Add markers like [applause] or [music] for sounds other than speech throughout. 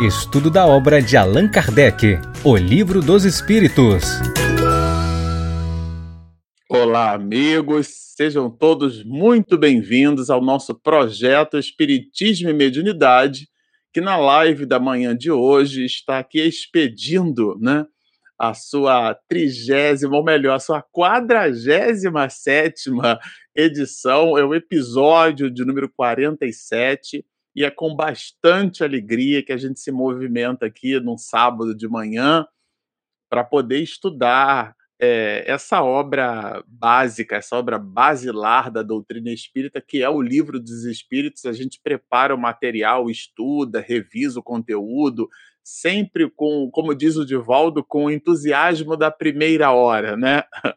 Estudo da obra de Allan Kardec, O Livro dos Espíritos. Olá, amigos, sejam todos muito bem-vindos ao nosso projeto Espiritismo e Mediunidade, que na live da manhã de hoje está aqui expedindo, né? A sua trigésima, ou melhor, a sua quadragésima sétima edição, é o episódio de número 47, e é com bastante alegria que a gente se movimenta aqui num sábado de manhã para poder estudar é, essa obra básica, essa obra basilar da doutrina espírita, que é o livro dos espíritos. A gente prepara o material, estuda, revisa o conteúdo, sempre com, como diz o Divaldo, com o entusiasmo da primeira hora, né? [laughs]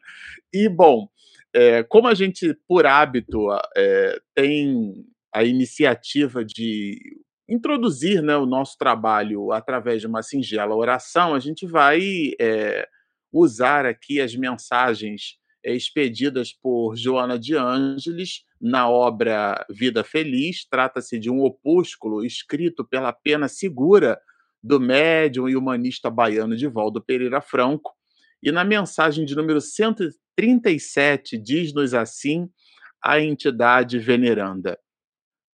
E, bom, é, como a gente, por hábito, é, tem a iniciativa de introduzir né, o nosso trabalho através de uma singela oração, a gente vai é, usar aqui as mensagens é, expedidas por Joana de Ângeles na obra Vida Feliz. Trata-se de um opúsculo escrito pela pena segura do médium e humanista baiano Divaldo Pereira Franco. E na mensagem de número 137 diz-nos assim a entidade veneranda.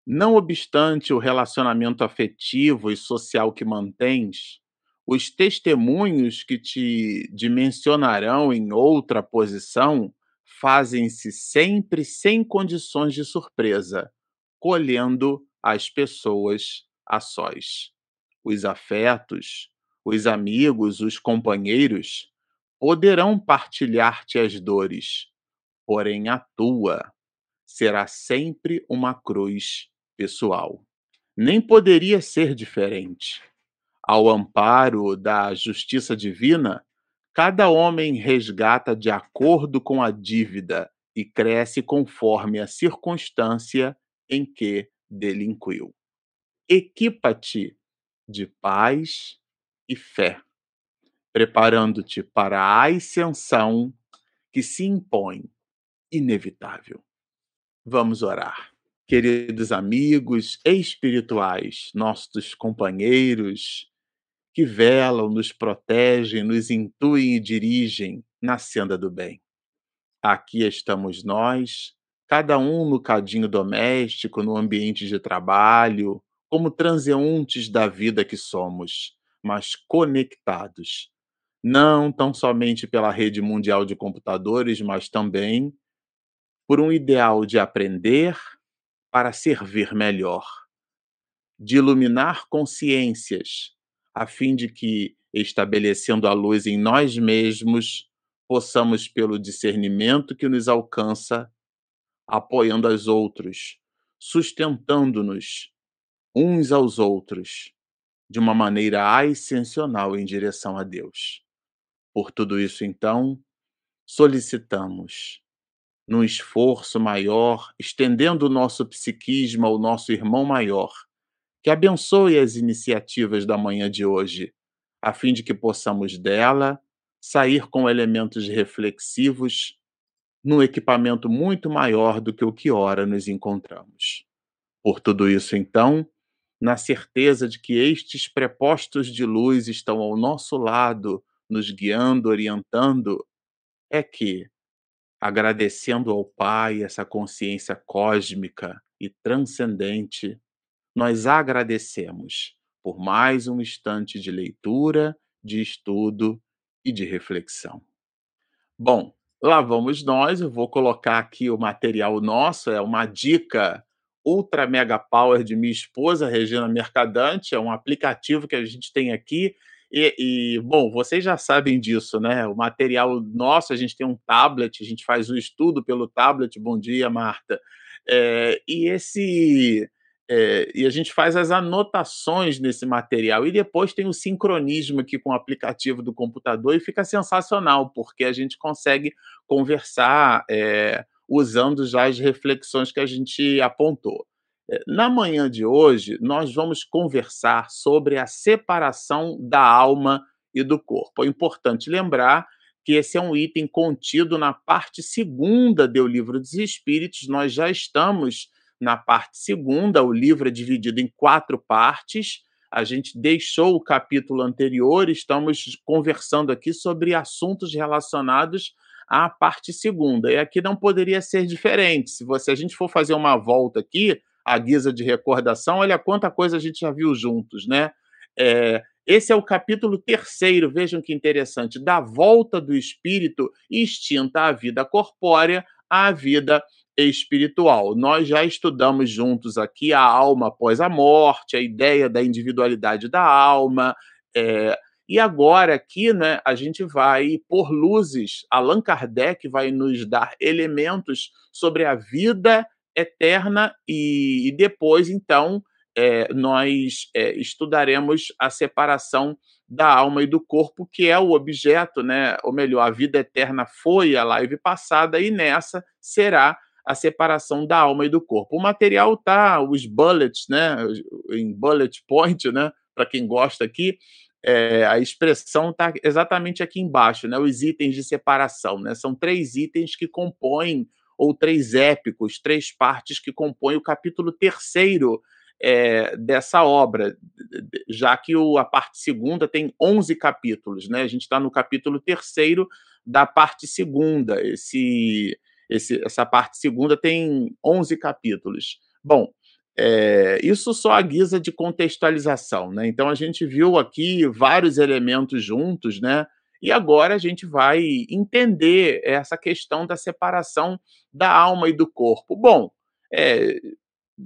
Não obstante o relacionamento afetivo e social que mantens, os testemunhos que te dimensionarão em outra posição fazem-se sempre sem condições de surpresa, colhendo as pessoas a sós. Os afetos, os amigos, os companheiros poderão partilhar-te as dores, porém a tua será sempre uma cruz pessoal. Nem poderia ser diferente ao amparo da justiça divina, cada homem resgata de acordo com a dívida e cresce conforme a circunstância em que delinquiu. Equipa-te de paz e fé, preparando-te para a ascensão que se impõe inevitável. Vamos orar. Queridos amigos espirituais, nossos companheiros, que velam, nos protegem, nos intuem e dirigem na senda do bem. Aqui estamos nós, cada um no cadinho doméstico, no ambiente de trabalho, como transeuntes da vida que somos, mas conectados. Não tão somente pela rede mundial de computadores, mas também por um ideal de aprender para servir melhor, de iluminar consciências a fim de que, estabelecendo a luz em nós mesmos, possamos, pelo discernimento que nos alcança, apoiando os outros, sustentando-nos uns aos outros, de uma maneira ascensional em direção a Deus. Por tudo isso, então, solicitamos, num esforço maior, estendendo o nosso psiquismo ao nosso irmão maior, que abençoe as iniciativas da manhã de hoje, a fim de que possamos dela sair com elementos reflexivos num equipamento muito maior do que o que ora nos encontramos. Por tudo isso, então, na certeza de que estes prepostos de luz estão ao nosso lado, nos guiando, orientando, é que, agradecendo ao Pai essa consciência cósmica e transcendente, nós agradecemos por mais um instante de leitura, de estudo e de reflexão. Bom, lá vamos nós. Eu vou colocar aqui o material nosso, é uma dica ultra mega power de minha esposa, Regina Mercadante, é um aplicativo que a gente tem aqui. E, e, bom, vocês já sabem disso, né? O material nosso, a gente tem um tablet, a gente faz o estudo pelo tablet. Bom dia, Marta. É, e esse é, e a gente faz as anotações nesse material e depois tem o sincronismo aqui com o aplicativo do computador e fica sensacional, porque a gente consegue conversar é, usando já as reflexões que a gente apontou. Na manhã de hoje, nós vamos conversar sobre a separação da alma e do corpo. É importante lembrar que esse é um item contido na parte segunda do Livro dos Espíritos. Nós já estamos na parte segunda. O livro é dividido em quatro partes. A gente deixou o capítulo anterior, estamos conversando aqui sobre assuntos relacionados à parte segunda. E aqui não poderia ser diferente. Se você a gente for fazer uma volta aqui, à guisa de recordação, olha quanta coisa a gente já viu juntos, né? É, esse é o capítulo terceiro, vejam que interessante, da volta do espírito extinta à vida corpórea à vida espiritual. Nós já estudamos juntos aqui a alma após a morte, a ideia da individualidade da alma. É, e agora aqui, né, a gente vai por luzes. Allan Kardec vai nos dar elementos sobre a vida eterna e, e depois, então, é, nós é, estudaremos a separação da alma e do corpo, que é o objeto, né? Ou melhor, a vida eterna foi a live passada e nessa será a separação da alma e do corpo. O material tá, os bullets, né? Em bullet point, né? Para quem gosta aqui, é, a expressão está exatamente aqui embaixo, né? Os itens de separação, né? São três itens que compõem ou três épicos, três partes que compõem o capítulo terceiro é, dessa obra, já que o, a parte segunda tem 11 capítulos, né? A gente está no capítulo terceiro da parte segunda. Esse, esse, essa parte segunda tem 11 capítulos. Bom, é, isso só a guisa de contextualização, né? Então a gente viu aqui vários elementos juntos, né? E agora a gente vai entender essa questão da separação da alma e do corpo. Bom, é,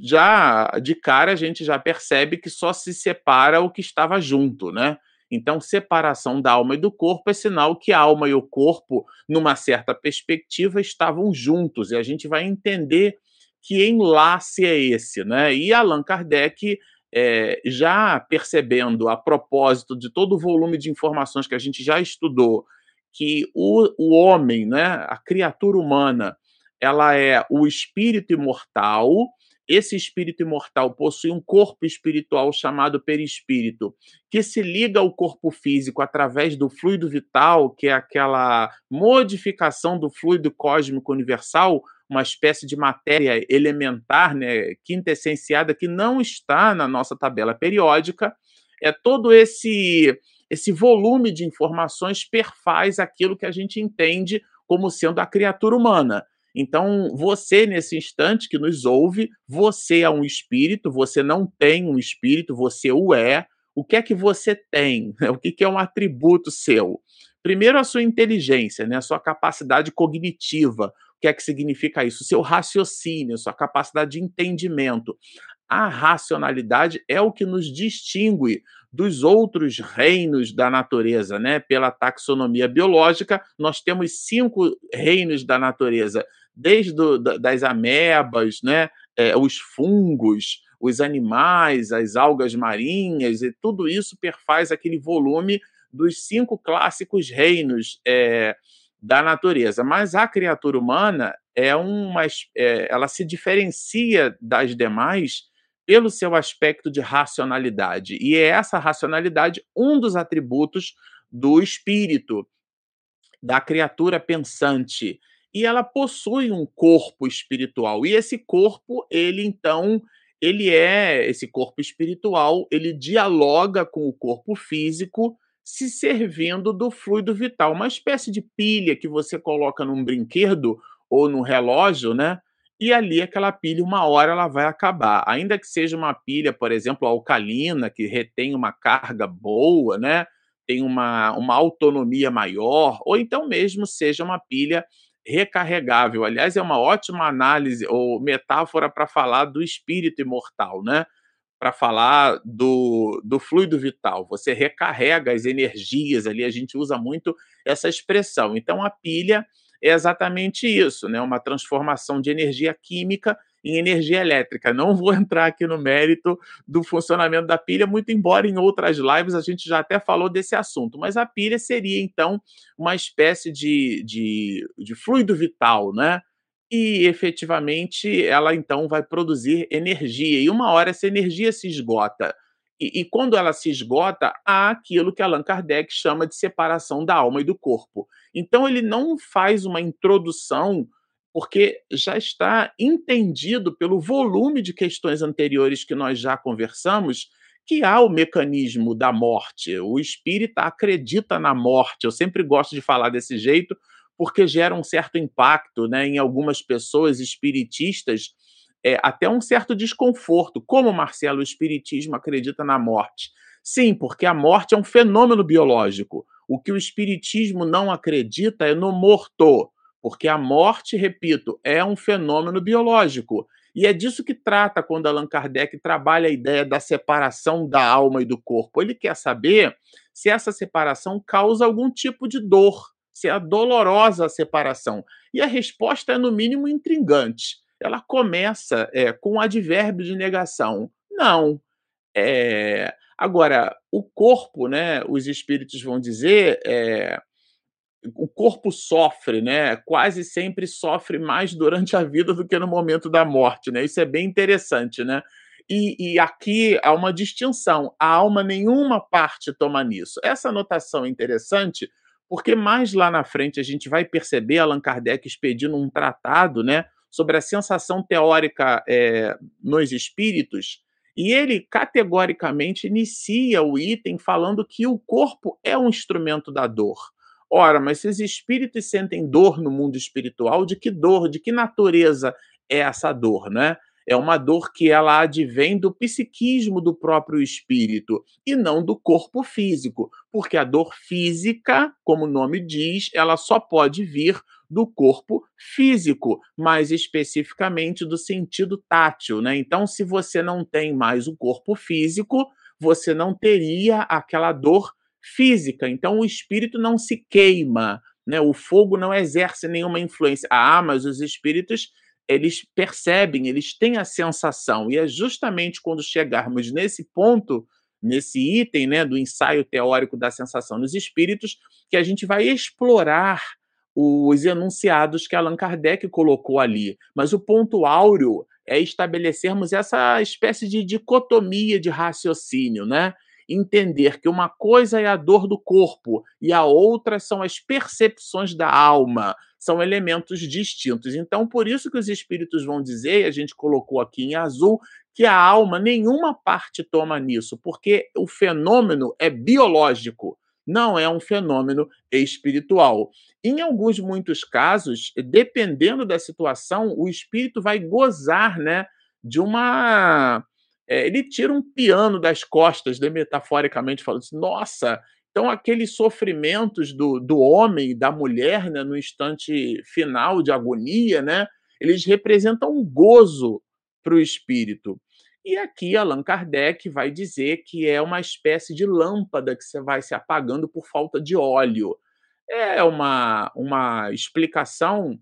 já de cara a gente já percebe que só se separa o que estava junto, né? Então, separação da alma e do corpo é sinal que a alma e o corpo, numa certa perspectiva, estavam juntos. E a gente vai entender que enlace é esse, né? E Allan Kardec, é, já percebendo, a propósito de todo o volume de informações que a gente já estudou, que o, o homem, né, a criatura humana, ela é o espírito imortal esse espírito imortal possui um corpo espiritual chamado perispírito, que se liga ao corpo físico através do fluido vital, que é aquela modificação do fluido cósmico universal, uma espécie de matéria elementar, né, quintessenciada, que não está na nossa tabela periódica. É todo esse esse volume de informações perfaz aquilo que a gente entende como sendo a criatura humana. Então, você, nesse instante que nos ouve, você é um espírito, você não tem um espírito, você o é. O que é que você tem? [laughs] O que é um atributo seu? Primeiro, a sua inteligência, né? a sua capacidade cognitiva. Que é que significa isso? Seu raciocínio, sua capacidade de entendimento. A racionalidade é o que nos distingue dos outros reinos da natureza, né? Pela taxonomia biológica, nós temos cinco reinos da natureza desde do, das amebas, né, é, os fungos, os animais, as algas marinhas, e tudo isso perfaz aquele volume dos cinco clássicos reinos é, da natureza. Mas a criatura humana é uma, é, ela se diferencia das demais pelo seu aspecto de racionalidade. E é essa racionalidade um dos atributos do espírito, da criatura pensante e ela possui um corpo espiritual. E esse corpo, ele então, ele é esse corpo espiritual, ele dialoga com o corpo físico, se servindo do fluido vital, uma espécie de pilha que você coloca num brinquedo ou no relógio, né? E ali aquela pilha, uma hora ela vai acabar. Ainda que seja uma pilha, por exemplo, alcalina, que retém uma carga boa, né? Tem uma, uma autonomia maior, ou então mesmo seja uma pilha recarregável. Aliás, é uma ótima análise ou metáfora para falar do espírito imortal, né? Para falar do, do fluido vital. Você recarrega as energias ali, a gente usa muito essa expressão. Então, a pilha é exatamente isso, né? Uma transformação de energia química em energia elétrica. Não vou [laughs] entrar aqui no mérito do funcionamento da pilha, muito embora em outras lives a gente já até falou desse assunto, mas a pilha seria então uma espécie de, de, de fluido vital, né? E efetivamente ela então vai produzir energia, e uma hora essa energia se esgota. E, e, quando ela se esgota, há aquilo que Allan Kardec chama de separação da alma e do corpo. Então, ele não faz uma introdução porque já está entendido pelo volume de questões anteriores que nós já conversamos que há o mecanismo da morte. O espírita acredita na morte. Eu sempre gosto de falar desse jeito, porque gera um certo impacto né, em algumas pessoas espiritistas, é, até um certo desconforto. Como, Marcelo, o espiritismo acredita na morte? Sim, porque a morte é um fenômeno biológico. O que o espiritismo não acredita é no morto, porque a morte, repito, é um fenômeno biológico. E é disso que trata quando Allan Kardec trabalha a ideia da separação da alma e do corpo. Ele quer saber se essa separação causa algum tipo de dor, é dolorosa a separação. E a resposta é, no mínimo, intrigante. Ela começa é, com um advérbio de negação. Não. É... Agora, o corpo, né, os espíritos vão dizer, é, o corpo sofre, né? Quase sempre sofre mais durante a vida do que no momento da morte, né? Isso é bem interessante, né? E, e, aqui há uma distinção. A alma, nenhuma parte toma nisso. Essa anotação é interessante porque mais lá na frente a gente vai perceber Allan Kardec expedindo um tratado né, sobre a sensação teórica é, nos espíritos, e ele categoricamente inicia o item falando que o corpo é um instrumento da dor. Ora, mas se os espíritos sentem dor no mundo espiritual, de que dor, de que natureza é essa dor, né? É uma dor que ela advém do psiquismo do próprio espírito e não do corpo físico, porque a dor física, como o nome diz, ela só pode vir do corpo físico, mais especificamente do sentido tátil, né? Então, se você não tem mais o corpo físico, você não teria aquela dor física. Então o espírito não se queima, né? O fogo não exerce nenhuma influência. Ah, mas os espíritos eles percebem, eles têm a sensação. E é justamente quando chegarmos nesse ponto, nesse item, né, do ensaio teórico da sensação nos espíritos, que a gente vai explorar os enunciados que Allan Kardec colocou ali. Mas o ponto áureo é estabelecermos essa espécie de dicotomia de raciocínio, né? Entender que uma coisa é a dor do corpo e a outra são as percepções da alma, são elementos distintos. Então, por isso que os espíritos vão dizer, e a gente colocou aqui em azul, que a alma nenhuma parte toma nisso, porque o fenômeno é biológico, não é um fenômeno espiritual. Em alguns muitos casos, dependendo da situação, o espírito vai gozar, né, de uma é, ele tira um piano das costas, metaforicamente falando assim, nossa, então aqueles sofrimentos do, do homem, da mulher, né, no instante final de agonia, né, eles representam um gozo para o espírito. E aqui Allan Kardec vai dizer que é uma espécie de lâmpada que você vai se apagando por falta de óleo. É uma, uma explicação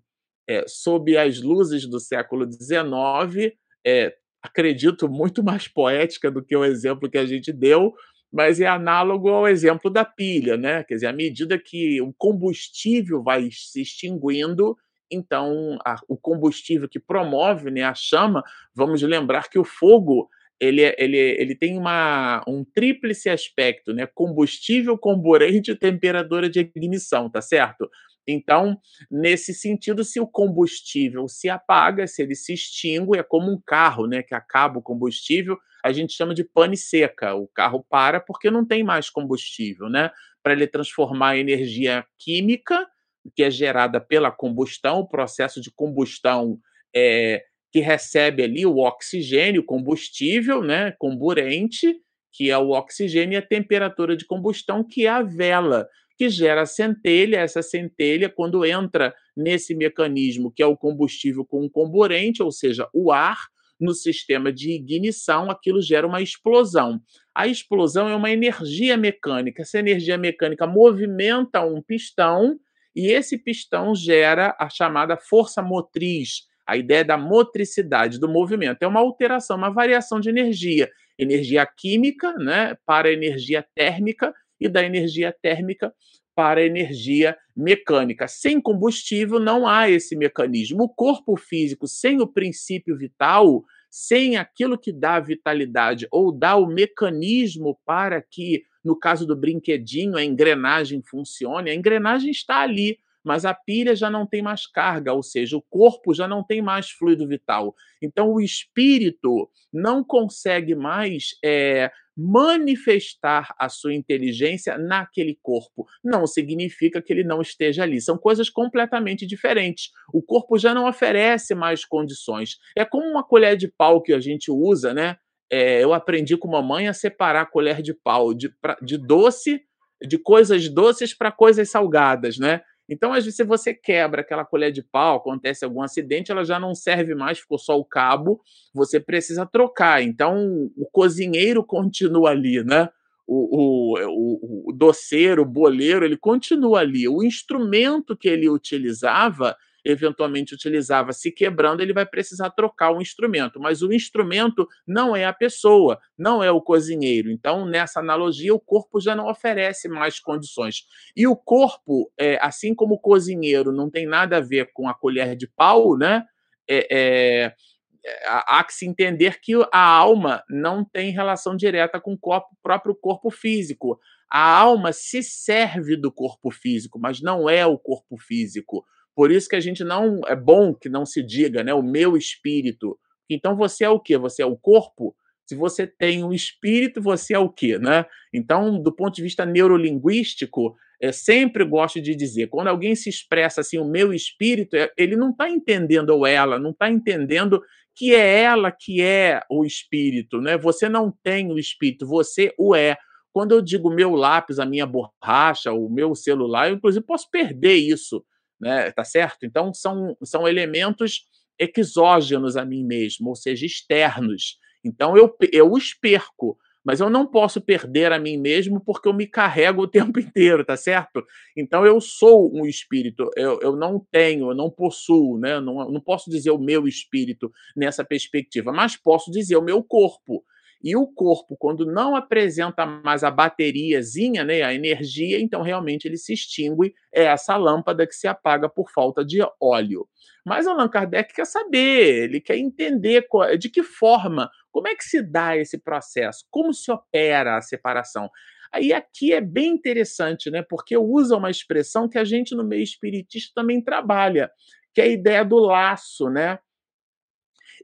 é, sob as luzes do século XIX, é, acredito, muito mais poética do que o exemplo que a gente deu, mas é análogo ao exemplo da pilha, né? Quer dizer, à medida que o combustível vai se extinguindo, então a, o combustível que promove né, a chama, vamos lembrar que o fogo ele, é, ele, ele tem uma, um tríplice aspecto, né? Combustível, comburente e temperatura de ignição, tá certo? Então, nesse sentido, se o combustível se apaga, se ele se extingue, é como um carro, né, que acaba o combustível, a gente chama de pane seca. O carro para porque não tem mais combustível, né? Para ele transformar a energia química, que é gerada pela combustão, o processo de combustão é, que recebe ali o oxigênio, combustível, né, comburente, que é o oxigênio, e a temperatura de combustão, que é a vela que gera centelha. Essa centelha, quando entra nesse mecanismo que é o combustível com um comburente, ou seja, o ar, no sistema de ignição, aquilo gera uma explosão. A explosão é uma energia mecânica. Essa energia mecânica movimenta um pistão e esse pistão gera a chamada força motriz, a ideia da motricidade do movimento. É uma alteração, uma variação de energia. Energia química né, para energia térmica e da energia térmica para energia mecânica. Sem combustível não há esse mecanismo. O corpo físico, sem o princípio vital, sem aquilo que dá vitalidade ou dá o mecanismo para que, no caso do brinquedinho, a engrenagem funcione, a engrenagem está ali, mas a pilha já não tem mais carga, ou seja, o corpo já não tem mais fluido vital. Então, o espírito não consegue mais é, manifestar a sua inteligência naquele corpo. Não significa que ele não esteja ali. São coisas completamente diferentes. O corpo já não oferece mais condições. É como uma colher de pau que a gente usa, né? É, eu aprendi com mamãe a separar a colher de pau de, de doce, de coisas doces para coisas salgadas, né? Então, às vezes, se você quebra aquela colher de pau, acontece algum acidente, ela já não serve mais, ficou só o cabo, você precisa trocar. Então, o cozinheiro continua ali, né? O, o, o, o doceiro, o boleiro, ele continua ali. O instrumento que ele utilizava eventualmente utilizava se quebrando, ele vai precisar trocar o instrumento. Mas o instrumento não é a pessoa, não é o cozinheiro. Então, nessa analogia, o corpo já não oferece mais condições. E o corpo, é, assim como o cozinheiro não tem nada a ver com a colher de pau, né? É, é, há que se entender que a alma não tem relação direta com o corpo, próprio corpo físico. A alma se serve do corpo físico, mas não é o corpo físico. Por isso que a gente não é bom que não se diga, né, o meu espírito. Então você é o quê? Você é o corpo? Se você tem um espírito, você é o quê, né? Então, do ponto de vista neurolinguístico, eu sempre gosto de dizer, quando alguém se expressa assim, o meu espírito, é, ele não está entendendo ou ela, não está entendendo que é ela que é o espírito, né? Você não tem o espírito, você o é. Quando eu digo meu lápis, a minha borracha, o meu celular, eu inclusive posso perder isso né? Tá certo? Então são, são elementos exógenos a mim mesmo, ou seja, externos. Então eu, eu os perco, mas eu não posso perder a mim mesmo porque eu me carrego o tempo [laughs] inteiro, tá certo? Então eu sou um espírito, eu, eu não tenho, eu não possuo, né? Não, não posso dizer o meu espírito nessa perspectiva, mas posso dizer o meu corpo. E o corpo, quando não apresenta mais a bateriazinha, né, a energia, então realmente ele se extingue, é essa lâmpada que se apaga por falta de óleo. Mas Allan Kardec quer saber, ele quer entender de que forma, como é que se dá esse processo, como se opera a separação. Aí aqui é bem interessante, né? Porque usa uma expressão que a gente no meio espiritista também trabalha, que é a ideia do laço, né?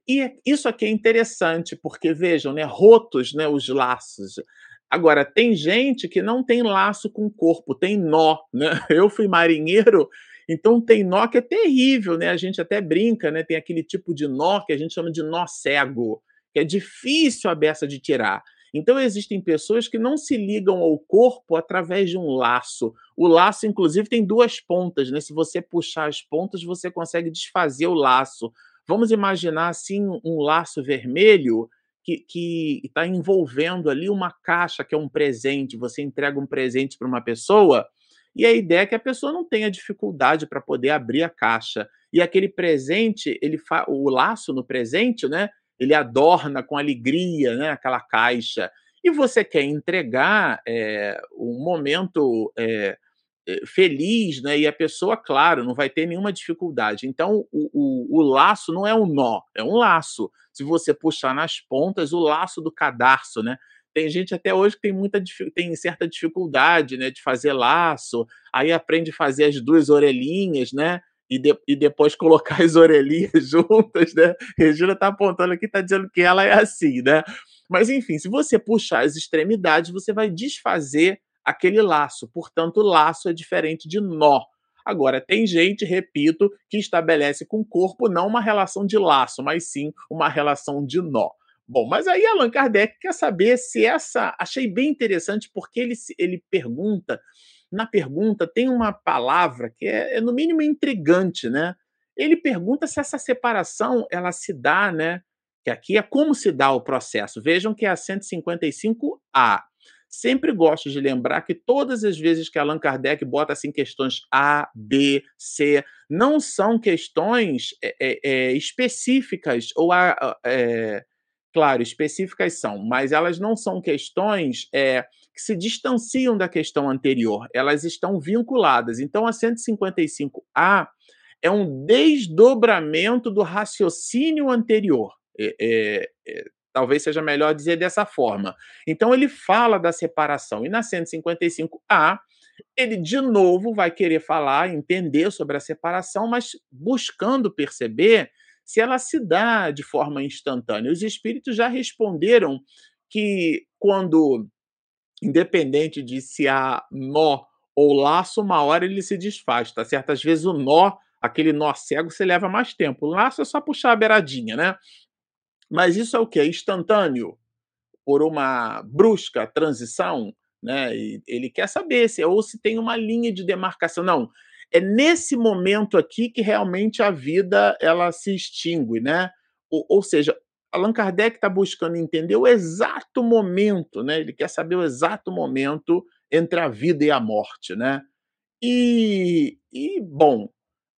E isso aqui é interessante, porque vejam, né, rotos, né, os laços. Agora, tem gente que não tem laço com o corpo, tem nó, né? [laughs] Eu fui marinheiro, então tem nó que é terrível, né? A gente até brinca, né? Tem aquele tipo de nó que a gente chama de nó cego, que é difícil a beça de tirar. Então existem pessoas que não se ligam ao corpo através de um laço. O laço, inclusive, tem duas pontas, né? Se você puxar as pontas, você consegue desfazer o laço. Vamos imaginar assim um laço vermelho que está envolvendo ali uma caixa que é um presente. Você entrega um presente para uma pessoa e a ideia é que a pessoa não tenha dificuldade para poder abrir a caixa. E aquele presente, ele fa... o laço no presente, né? Ele adorna com alegria, né? Aquela caixa. E você quer entregar é, um momento é, feliz, né? E a pessoa, claro, não vai ter nenhuma dificuldade. Então, o, o, o, laço não é um nó, é um laço. Se você puxar nas pontas, o laço do cadarço, né? Tem gente até hoje que tem muita tem certa dificuldade, né, de fazer laço. Aí aprende a fazer as duas orelhinhas, né? E, de, e depois colocar [laughs] as orelhinhas juntas, né? Regina tá apontando aqui, tá dizendo que ela é assim, né? Mas enfim, se você puxar as extremidades, você vai desfazer aquele laço. Portanto, laço é diferente de nó. Agora, tem gente, repito, que estabelece com o corpo não uma relação de laço, mas sim uma relação de nó. Bom, mas aí Allan Kardec quer saber se essa. Achei bem interessante porque ele, ele pergunta. Na pergunta tem uma palavra que é, é no mínimo intrigante, né? Ele pergunta se essa separação ela se dá, né? Que aqui é como se dá o processo. Vejam que é a 155A. Sempre gosto de lembrar que todas as vezes que Allan Kardec bota assim questões A, B, C, não são questões é, é, é específicas ou é, claro, específicas são, mas elas não são questões é, que se distanciam da questão anterior, elas estão vinculadas. Então, a 155A é um desdobramento do raciocínio anterior. É, é, Talvez seja melhor dizer dessa forma. Então, ele fala da separação. E na 155A, ele de novo vai querer falar, entender sobre a separação, mas buscando perceber se ela se dá de forma instantânea. Os espíritos já responderam que quando, independente de se há nó ou laço, uma hora ele se desfaz, tá certo? Às vezes o nó, aquele nó cego, você leva mais tempo. O laço é só puxar a beiradinha, né? Mas isso é o que? É instantâneo, por uma brusca transição, né? E ele quer saber se ou se tem uma linha de demarcação. Não, é nesse momento aqui que realmente a vida ela se extingue, né? Ou, ou seja, Allan Kardec está buscando entender o exato momento, né? Ele quer saber o exato momento entre a vida e a morte, né? E, e bom,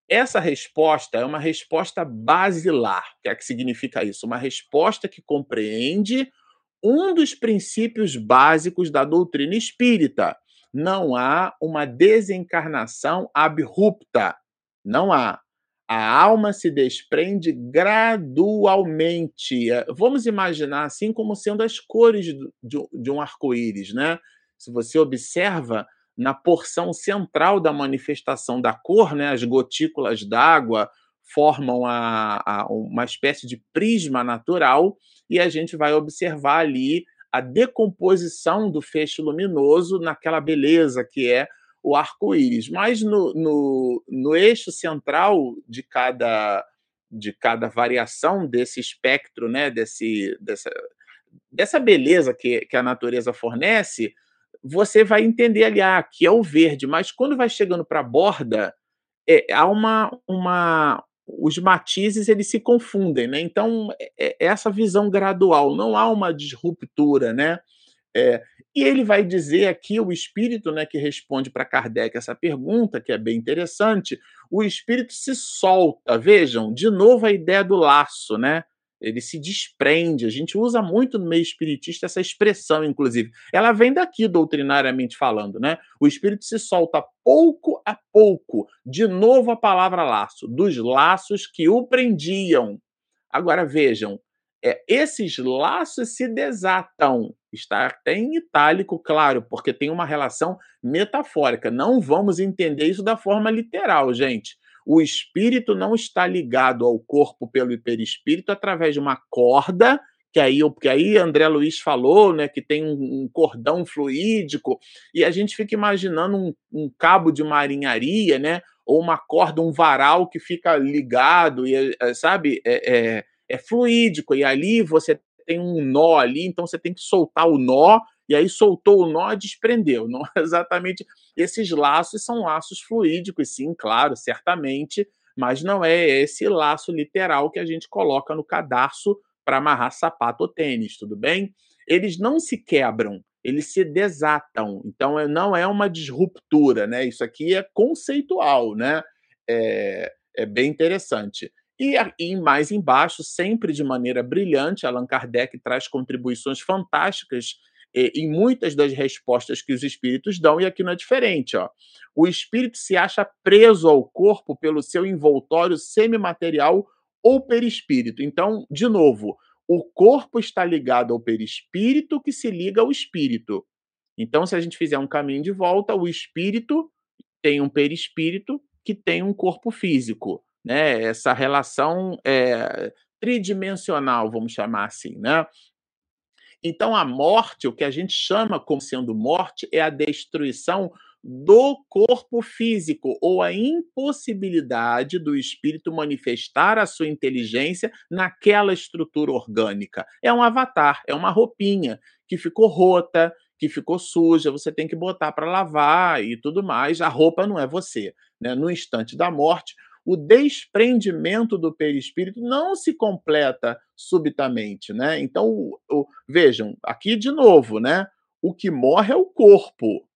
essa resposta é uma resposta basilar. O que é que significa isso? Uma resposta que compreende um dos princípios básicos da doutrina espírita. Não há uma desencarnação abrupta. Não há. A alma se desprende gradualmente. Vamos imaginar assim como sendo as cores de um arco-íris, né? Se você observa na porção central da manifestação da cor, né, as gotículas d'água formam a, a, uma espécie de prisma natural e a gente vai observar ali a decomposição do feixe luminoso naquela beleza que é o arco-íris. Mas no, no, no eixo central de cada, de cada variação desse espectro, né, desse, dessa, dessa beleza que, que a natureza fornece, você vai entender ali, ah, aqui é o verde, mas quando vai chegando para a borda, é, há uma, uma, os matizes eles se confundem, né? Então é, é essa visão gradual, não há uma disruptura, né? É, e ele vai dizer aqui o espírito, né, que responde para Kardec essa pergunta, que é bem interessante. O espírito se solta. Vejam, de novo a ideia do laço, né? Ele se desprende. A gente usa muito no meio espiritista essa expressão, inclusive. Ela vem daqui, doutrinariamente falando, né? O espírito se solta pouco a pouco, de novo a palavra laço, dos laços que o prendiam. Agora vejam, é, esses laços se desatam. Está até em itálico, claro, porque tem uma relação metafórica. Não vamos entender isso da forma literal, gente o espírito não está ligado ao corpo pelo perispírito através de uma corda, que aí, porque aí André Luiz falou, né, que tem um, cordão fluídico, e a gente fica imaginando um, um, cabo de marinharia, né, ou uma corda, um varal que fica ligado, e é, sabe, é, é, é fluídico, e ali você tem um nó ali, então você tem que soltar o nó e aí soltou o nó, desprendeu. [laughs] Não é exatamente esses laços são laços fluídicos, sim, claro, certamente, mas não é esse laço literal que a gente coloca no cadarço para amarrar sapato ou tênis, tudo bem? Eles não se quebram, eles se desatam. Então é, não é uma disruptura, né? Isso aqui é conceitual, né? É, é bem interessante. E, e mais embaixo, sempre de maneira brilhante, Allan Kardec traz contribuições fantásticas em muitas das respostas que os espíritos dão, e aqui não é diferente. Ó. O espírito se acha preso ao corpo pelo seu envoltório semimaterial ou perispírito. Então, de novo, o corpo está ligado ao perispírito que se liga ao espírito. Então, se a gente fizer um caminho de volta, o espírito tem um perispírito que tem um corpo físico. Né? Essa relação é, tridimensional, vamos chamar assim. Né? Então, a morte, o que a gente chama como sendo morte, é a destruição do corpo físico ou a impossibilidade do espírito manifestar a sua inteligência naquela estrutura orgânica. É um avatar, é uma roupinha que ficou rota, que ficou suja, você tem que botar para lavar e tudo mais. A roupa não é você. Né? No instante da morte, o desprendimento do perispírito não se completa subitamente, né? Então, o, o, vejam, aqui de novo, né? O que morre é o corpo.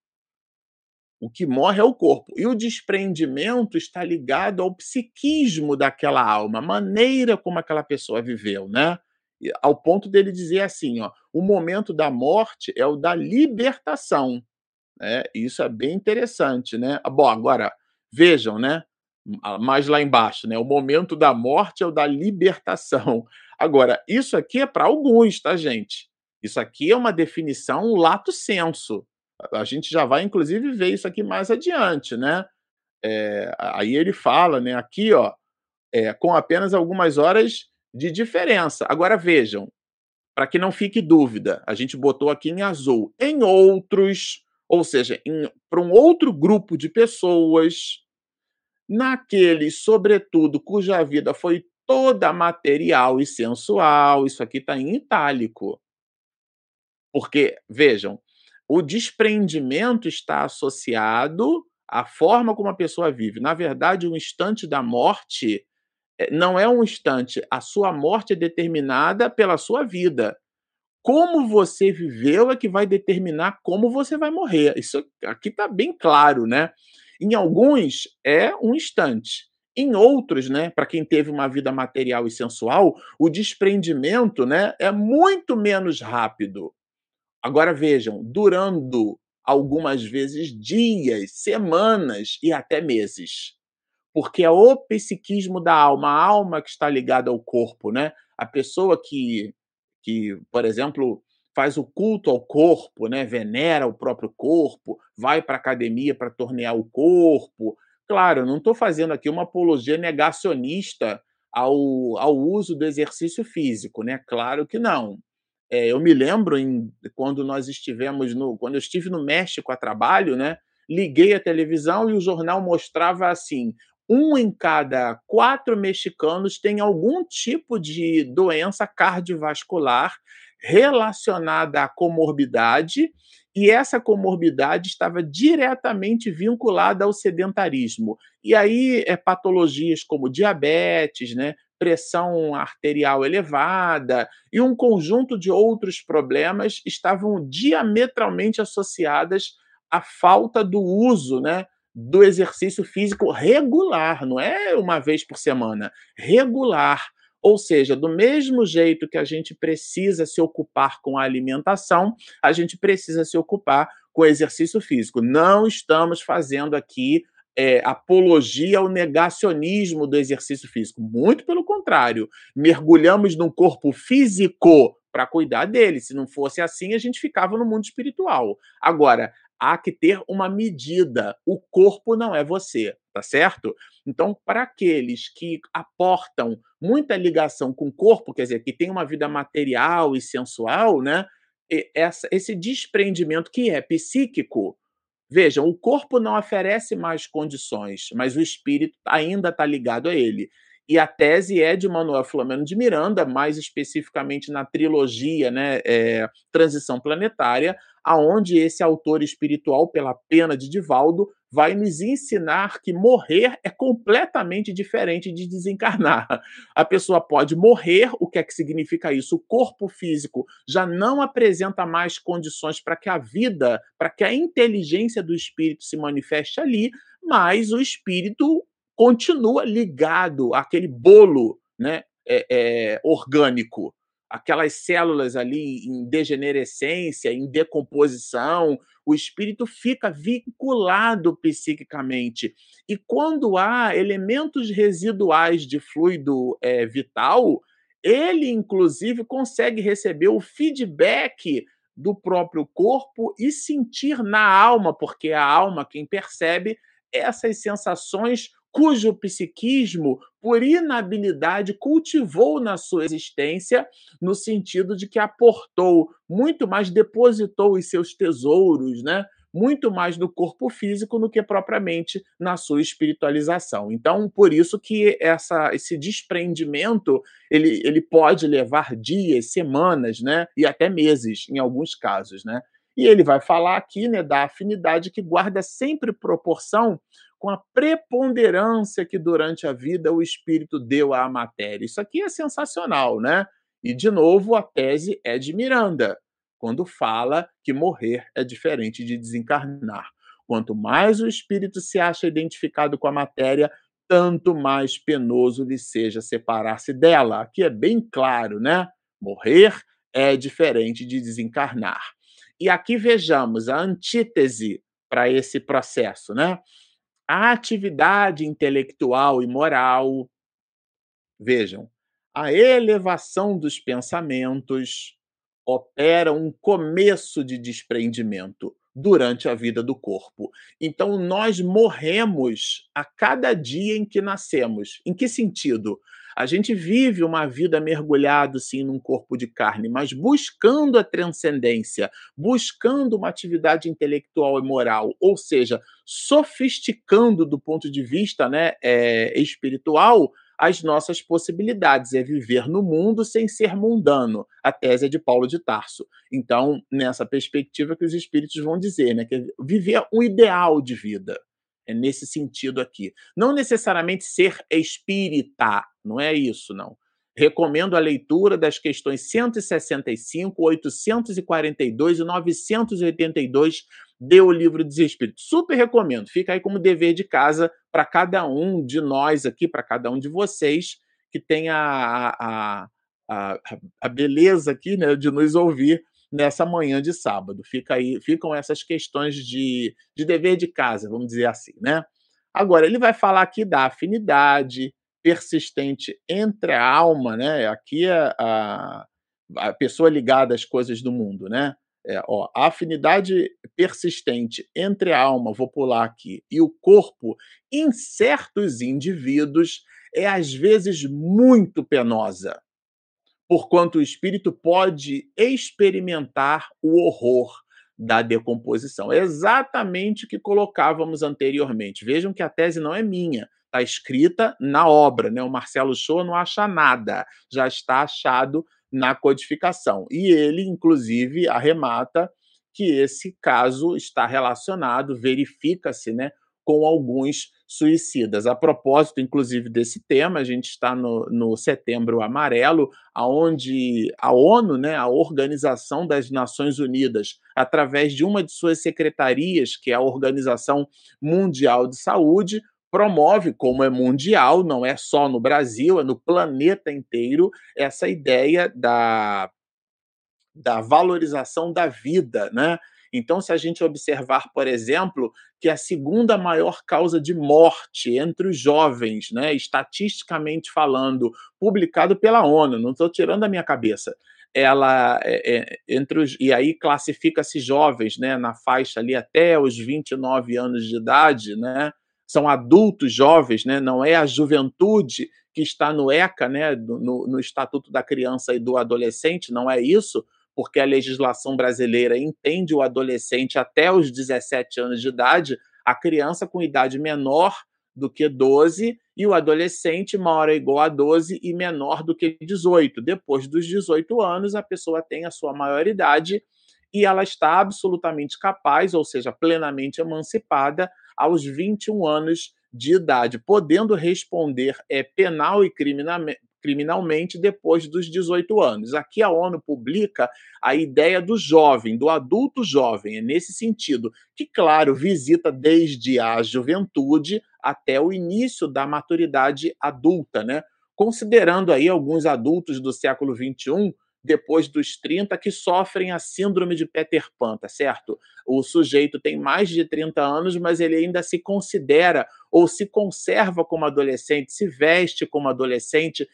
O que morre é o corpo. E o desprendimento está ligado ao psiquismo daquela alma, a maneira como aquela pessoa viveu, né? Ao ponto dele dizer assim, ó, o momento da morte é o da libertação. Né? Isso é bem interessante, né? Bom, agora, vejam, né? Mais lá embaixo, né? O momento da morte é o da libertação. [laughs] Agora, isso aqui é para alguns, tá, gente? Isso aqui é uma definição lato senso. A gente já vai, inclusive, ver isso aqui mais adiante, né? É, aí ele fala, né, aqui, ó, é, com apenas algumas horas de diferença. Agora vejam, para que não fique dúvida, a gente botou aqui em azul. Em outros, ou seja, para um outro grupo de pessoas, naqueles, sobretudo, cuja vida foi toda material e sensual, isso aqui está em itálico. Porque, vejam, o desprendimento está associado à forma como a pessoa vive. Na verdade, o instante da morte eh, não é um instante, a sua morte é determinada pela sua vida. Como você viveu é que vai determinar como você vai morrer. Isso aqui está bem claro, né? Em alguns é um instante. Em outros, né, para quem teve uma vida material e sensual, o desprendimento, né, é muito menos rápido. Agora vejam, durando algumas vezes dias, semanas e até meses. Porque é o psiquismo da alma, a alma que está ligada ao corpo, né? A pessoa que, que por exemplo, faz o culto ao corpo, né? venera o próprio corpo, vai para a academia para tornear o corpo. Claro, não estou fazendo aqui uma apologia negacionista ao, ao uso do exercício físico, né? Claro que não. É, eu me lembro em, quando nós estivemos no, quando eu estive no México a trabalho, né? Liguei a televisão e o jornal mostrava assim: um em cada quatro mexicanos tem algum tipo de doença cardiovascular relacionada à comorbidade, e essa comorbidade estava diretamente vinculada ao sedentarismo. E aí, é, patologias como diabetes, né, pressão arterial elevada e um conjunto de outros problemas estavam diametralmente associadas à falta do uso, né, do exercício físico regular, não é uma vez por semana, regular. Ou seja, do mesmo jeito que a gente precisa se ocupar com a alimentação, a gente precisa se ocupar com o exercício físico. Não estamos fazendo aqui é, apologia ao negacionismo do exercício físico. Muito pelo contrário, mergulhamos no corpo físico para cuidar dele. Se não fosse assim, a gente ficava no mundo espiritual. Agora, há que ter uma medida. O corpo não é você, tá certo? Então, para aqueles que aportam muita ligação com o corpo, quer dizer, que tem uma vida material e sensual, né? Essa, esse desprendimento que é psíquico, Vejam, o corpo não oferece mais condições, mas o espírito ainda está ligado a ele. E a tese é de Manuel Flamengo de Miranda, mais especificamente na trilogia né, é, Transição Planetária, aonde esse autor espiritual, pela pena de Divaldo, vai nos ensinar que morrer é completamente diferente de desencarnar. A pessoa pode morrer, o que é que significa isso? O corpo físico já não apresenta mais condições para que a vida, para que a inteligência do espírito se manifeste ali, mas o espírito continua ligado àquele bolo né, é, é, orgânico aquelas células ali em degenerescência, em decomposição, o espírito fica vinculado psiquicamente. E quando há elementos residuais de fluido é, vital, ele, inclusive, consegue receber o feedback do próprio corpo e sentir na alma, porque é a alma quem percebe essas sensações cujo psiquismo, por inabilidade, cultivou na sua existência, no sentido de que aportou muito mais, depositou os seus tesouros, né? muito mais no corpo físico do que propriamente na sua espiritualização. Então, por isso que essa, esse desprendimento ele, ele pode levar dias, semanas, né, e até meses em alguns casos, né? E ele vai falar aqui, né, da afinidade que guarda sempre proporção com a preponderância que durante a vida o espírito deu à matéria. Isso aqui é sensacional, né? E, de novo, a tese é de Miranda, quando fala que morrer é diferente de desencarnar. Quanto mais o espírito se acha identificado com a matéria, tanto mais penoso lhe seja separar-se dela. Aqui é bem claro, né? Morrer é diferente de desencarnar. E aqui vejamos a antítese para esse processo, né? A atividade intelectual e moral, vejam, a elevação dos pensamentos opera um começo de desprendimento. durante a vida do corpo. Então, nós morremos a cada dia em que nascemos. Em que sentido? A gente vive uma vida mergulhado, sim, num corpo de carne, mas buscando a transcendência, buscando uma atividade intelectual e moral, ou seja, sofisticando do ponto de vista né, é, espiritual as nossas possibilidades, é viver no mundo sem ser mundano. A tese é de Paulo de Tarso. Então, nessa perspectiva que os espíritos vão dizer, né, que é viver um ideal de vida. É nesse sentido aqui. Não necessariamente ser espírita, não é isso, não. Recomendo a leitura das questões 165, 842 e 982 de O Livro dos Espíritos. Super recomendo. Fica aí como dever de casa para cada um de nós aqui, para cada um de vocês que tem a, a, a, a beleza aqui né, de nos ouvir nessa manhã de sábado. Fica aí, ficam essas questões de, de dever de casa, vamos dizer assim, né? Agora, ele vai falar aqui da afinidade persistente entre a alma, né? Aqui é a, a pessoa ligada às coisas do mundo, né? É, ó, a afinidade persistente entre a alma, vou pular aqui, e o corpo, em certos indivíduos, é às vezes muito penosa, porquanto o espírito pode experimentar o horror da decomposição. É exatamente o que colocávamos anteriormente. Vejam que a tese não é minha, está escrita na obra, né? O Marcelo Show não acha nada, já está achado na codificação. E ele, inclusive, arremata que esse caso está relacionado, verifica-se, né, com alguns suicidas. A propósito, inclusive, desse tema, a gente está no, no Setembro Amarelo, aonde a ONU, né, a Organização das Nações Unidas, através de uma de suas secretarias, que é a Organização Mundial de Saúde, promove, como é mundial, não é só no Brasil, é no planeta inteiro, essa ideia da, da valorização da vida, né? Então, se a gente observar, por exemplo, que a segunda maior causa de morte entre os jovens, né, estatisticamente falando, publicado pela ONU, não estou tirando da minha cabeça, ela é, é, entre os, e aí classifica-se jovens, né, na faixa ali até os 29 anos de idade, né, são adultos jovens, né? não é a juventude que está no ECA, né? no, no Estatuto da Criança e do Adolescente, não é isso, porque a legislação brasileira entende o adolescente até os 17 anos de idade, a criança com idade menor do que 12 e o adolescente maior ou igual a 12 e menor do que 18. Depois dos 18 anos, a pessoa tem a sua maioridade e ela está absolutamente capaz, ou seja, plenamente emancipada, aos 21 anos de idade, podendo responder é, penal e criminalmente depois dos 18 anos. Aqui a ONU publica a ideia do jovem, do adulto jovem, é nesse sentido, que, claro, visita desde a juventude até o início da maturidade adulta, né? Considerando aí alguns adultos do século XXI depois dos 30 que sofrem a síndrome de Peter Pan, tá certo? O sujeito tem mais de 30 anos, mas ele ainda se considera ou se conserva como adolescente, se veste como adolescente,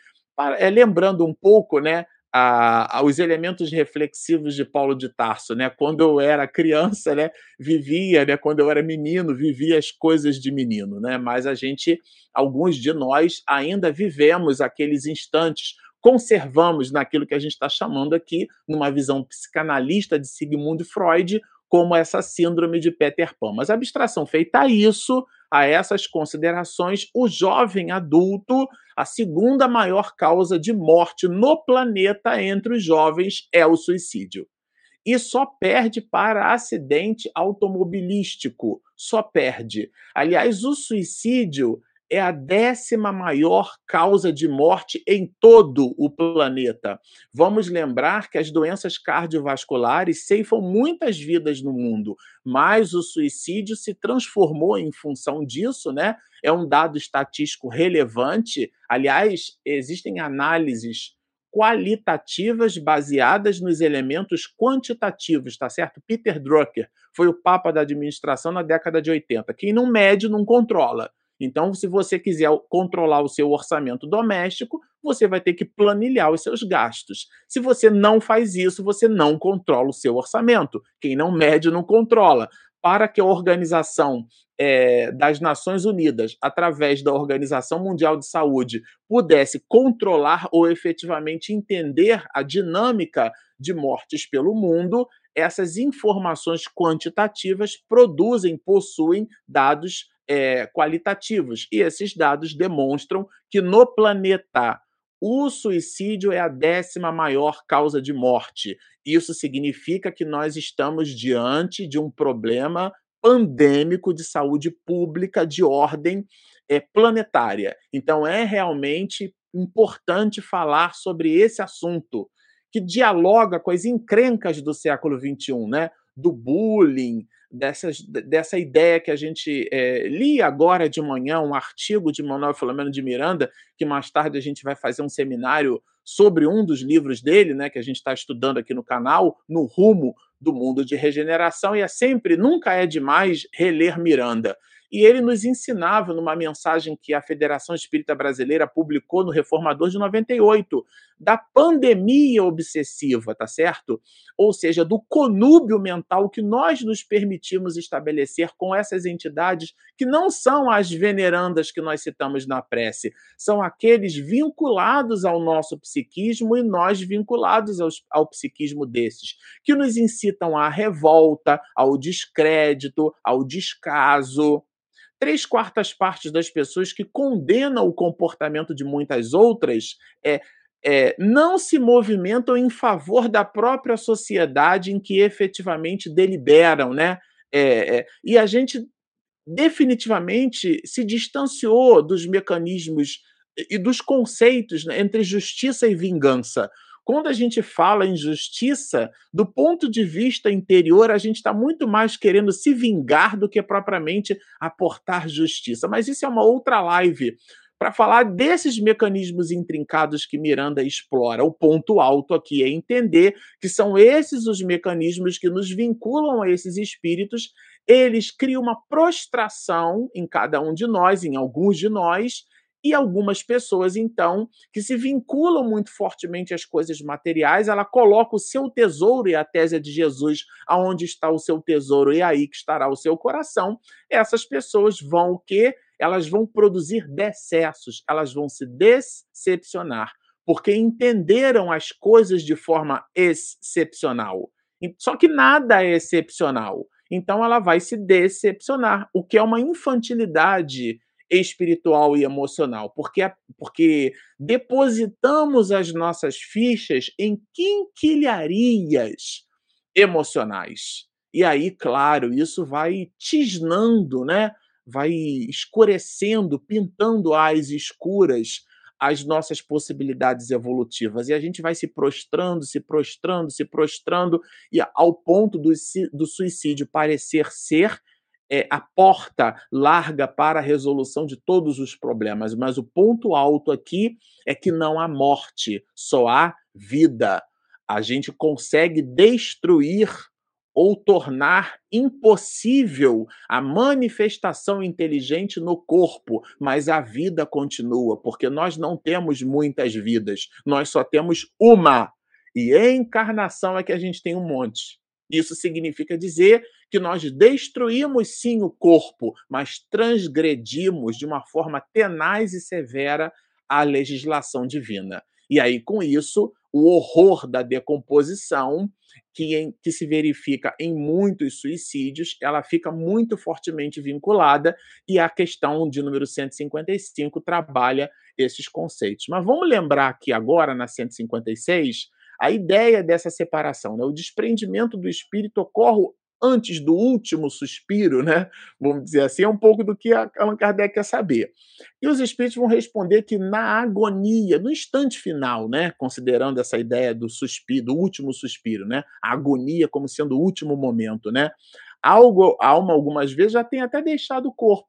é, lembrando um pouco, né, a, a, os elementos reflexivos de Paulo de Tarso, né? Quando eu era criança, né, vivia, né, quando eu era menino, vivia as coisas de menino, né? Mas a gente, alguns de nós ainda vivemos aqueles instantes conservamos naquilo que a gente está chamando aqui, numa visão psicanalista de Sigmund Freud, como essa síndrome de Peter Pan. Mas a abstração feita a isso, a essas considerações, o jovem adulto, a segunda maior causa de morte no planeta entre os jovens é o suicídio. E só perde para acidente automobilístico. Só perde. Aliás, o suicídio é a décima maior causa de morte em todo o planeta. Vamos lembrar que as doenças cardiovasculares ceifam muitas vidas no mundo, mas o suicídio se transformou em função disso, né? É um dado estatístico relevante. Aliás, existem análises qualitativas baseadas nos elementos quantitativos, tá certo? Peter Drucker foi o papa da administração na década de 80. Quem não mede não controla. Então, se você quiser controlar o seu orçamento doméstico, você vai ter que planilhar os seus gastos. Se você não faz isso, você não controla o seu orçamento. Quem não mede, não controla. Para que a organização é, das Nações Unidas, através da Organização Mundial de Saúde, pudesse controlar ou efetivamente entender a dinâmica de mortes pelo mundo, essas informações quantitativas produzem, possuem dados é, qualitativos. E esses dados demonstram que no planeta o suicídio é a décima maior causa de morte. Isso significa que nós estamos diante de um problema pandêmico de saúde pública de ordem é, planetária. Então, é realmente importante falar sobre esse assunto, que dialoga com as encrencas do século XXI, né? do bullying, dessas, dessa ideia que a gente é, lia agora de manhã, um artigo de Manuel Filomeno de Miranda, que mais tarde a gente vai fazer um seminário sobre um dos livros dele, né, que a gente está estudando aqui no canal, no rumo do mundo de regeneração, e é sempre, nunca é demais reler Miranda. E ele nos ensinava numa mensagem que a Federação Espírita Brasileira publicou no Reformador de 98, da pandemia obsessiva, tá certo? Ou seja, do conúbio mental que nós nos permitimos estabelecer com essas entidades que não são as venerandas que nós citamos na prece, são aqueles vinculados ao nosso psiquismo e nós vinculados ao, psiquismo desses, que nos incitam à revolta, ao descrédito, ao descaso, três quartas partes das pessoas que condenam o comportamento de muitas outras é, é, não se movimentam em favor da própria sociedade em que efetivamente deliberam, né? É, é, e a gente definitivamente se distanciou dos mecanismos e dos conceitos né, entre justiça e vingança. Quando a gente fala em justiça, do ponto de vista interior, a gente está muito mais querendo se vingar do que propriamente aportar justiça. Mas isso é uma outra live para falar desses mecanismos intrincados que Miranda explora. O ponto alto aqui é entender que são esses os mecanismos que nos vinculam a esses espíritos. Eles criam uma prostração em cada um de nós, em alguns de nós, e algumas pessoas, então, que se vinculam muito fortemente às coisas materiais, ela coloca o seu tesouro, e a tese de Jesus, aonde está o seu tesouro, e aí que estará o seu coração. Essas pessoas vão o quê? Elas vão produzir decessos, elas vão se decepcionar, porque entenderam as coisas de forma excepcional. Só que nada é excepcional. Então ela vai se decepcionar, o que é uma infantilidade espiritual e emocional, porque, porque depositamos as nossas fichas em quinquilharias emocionais. E aí, claro, isso vai tisnando, né? vai escurecendo, pintando as escuras as nossas possibilidades evolutivas. E a gente vai se prostrando, se prostrando, se prostrando, e ao ponto do, do suicídio parecer ser é, a porta larga para a resolução de todos os problemas, mas o ponto alto aqui é que não há morte, só há vida. A gente consegue destruir ou tornar impossível a manifestação inteligente no corpo, mas a vida continua, porque nós não temos muitas vidas, nós só temos uma. E encarnação é que a gente tem um monte. Isso significa dizer que nós destruímos sim o corpo, mas transgredimos de uma forma tenaz e severa a legislação divina. E aí, com isso, o horror da decomposição, que, em, que se verifica em muitos suicídios, ela fica muito fortemente vinculada, e a questão de número 155 trabalha esses conceitos. Mas vamos lembrar aqui agora, na 156, a ideia dessa separação, né? o desprendimento do espírito ocorre antes do último suspiro, né? Vamos dizer assim, é um pouco do que Allan Kardec quer saber. E os espíritos vão responder que na agonia, no instante final, né, considerando essa ideia do suspiro, do último suspiro, né? A agonia como sendo o último momento, né? Algo, a alma algumas vezes já tem até deixado o corpo,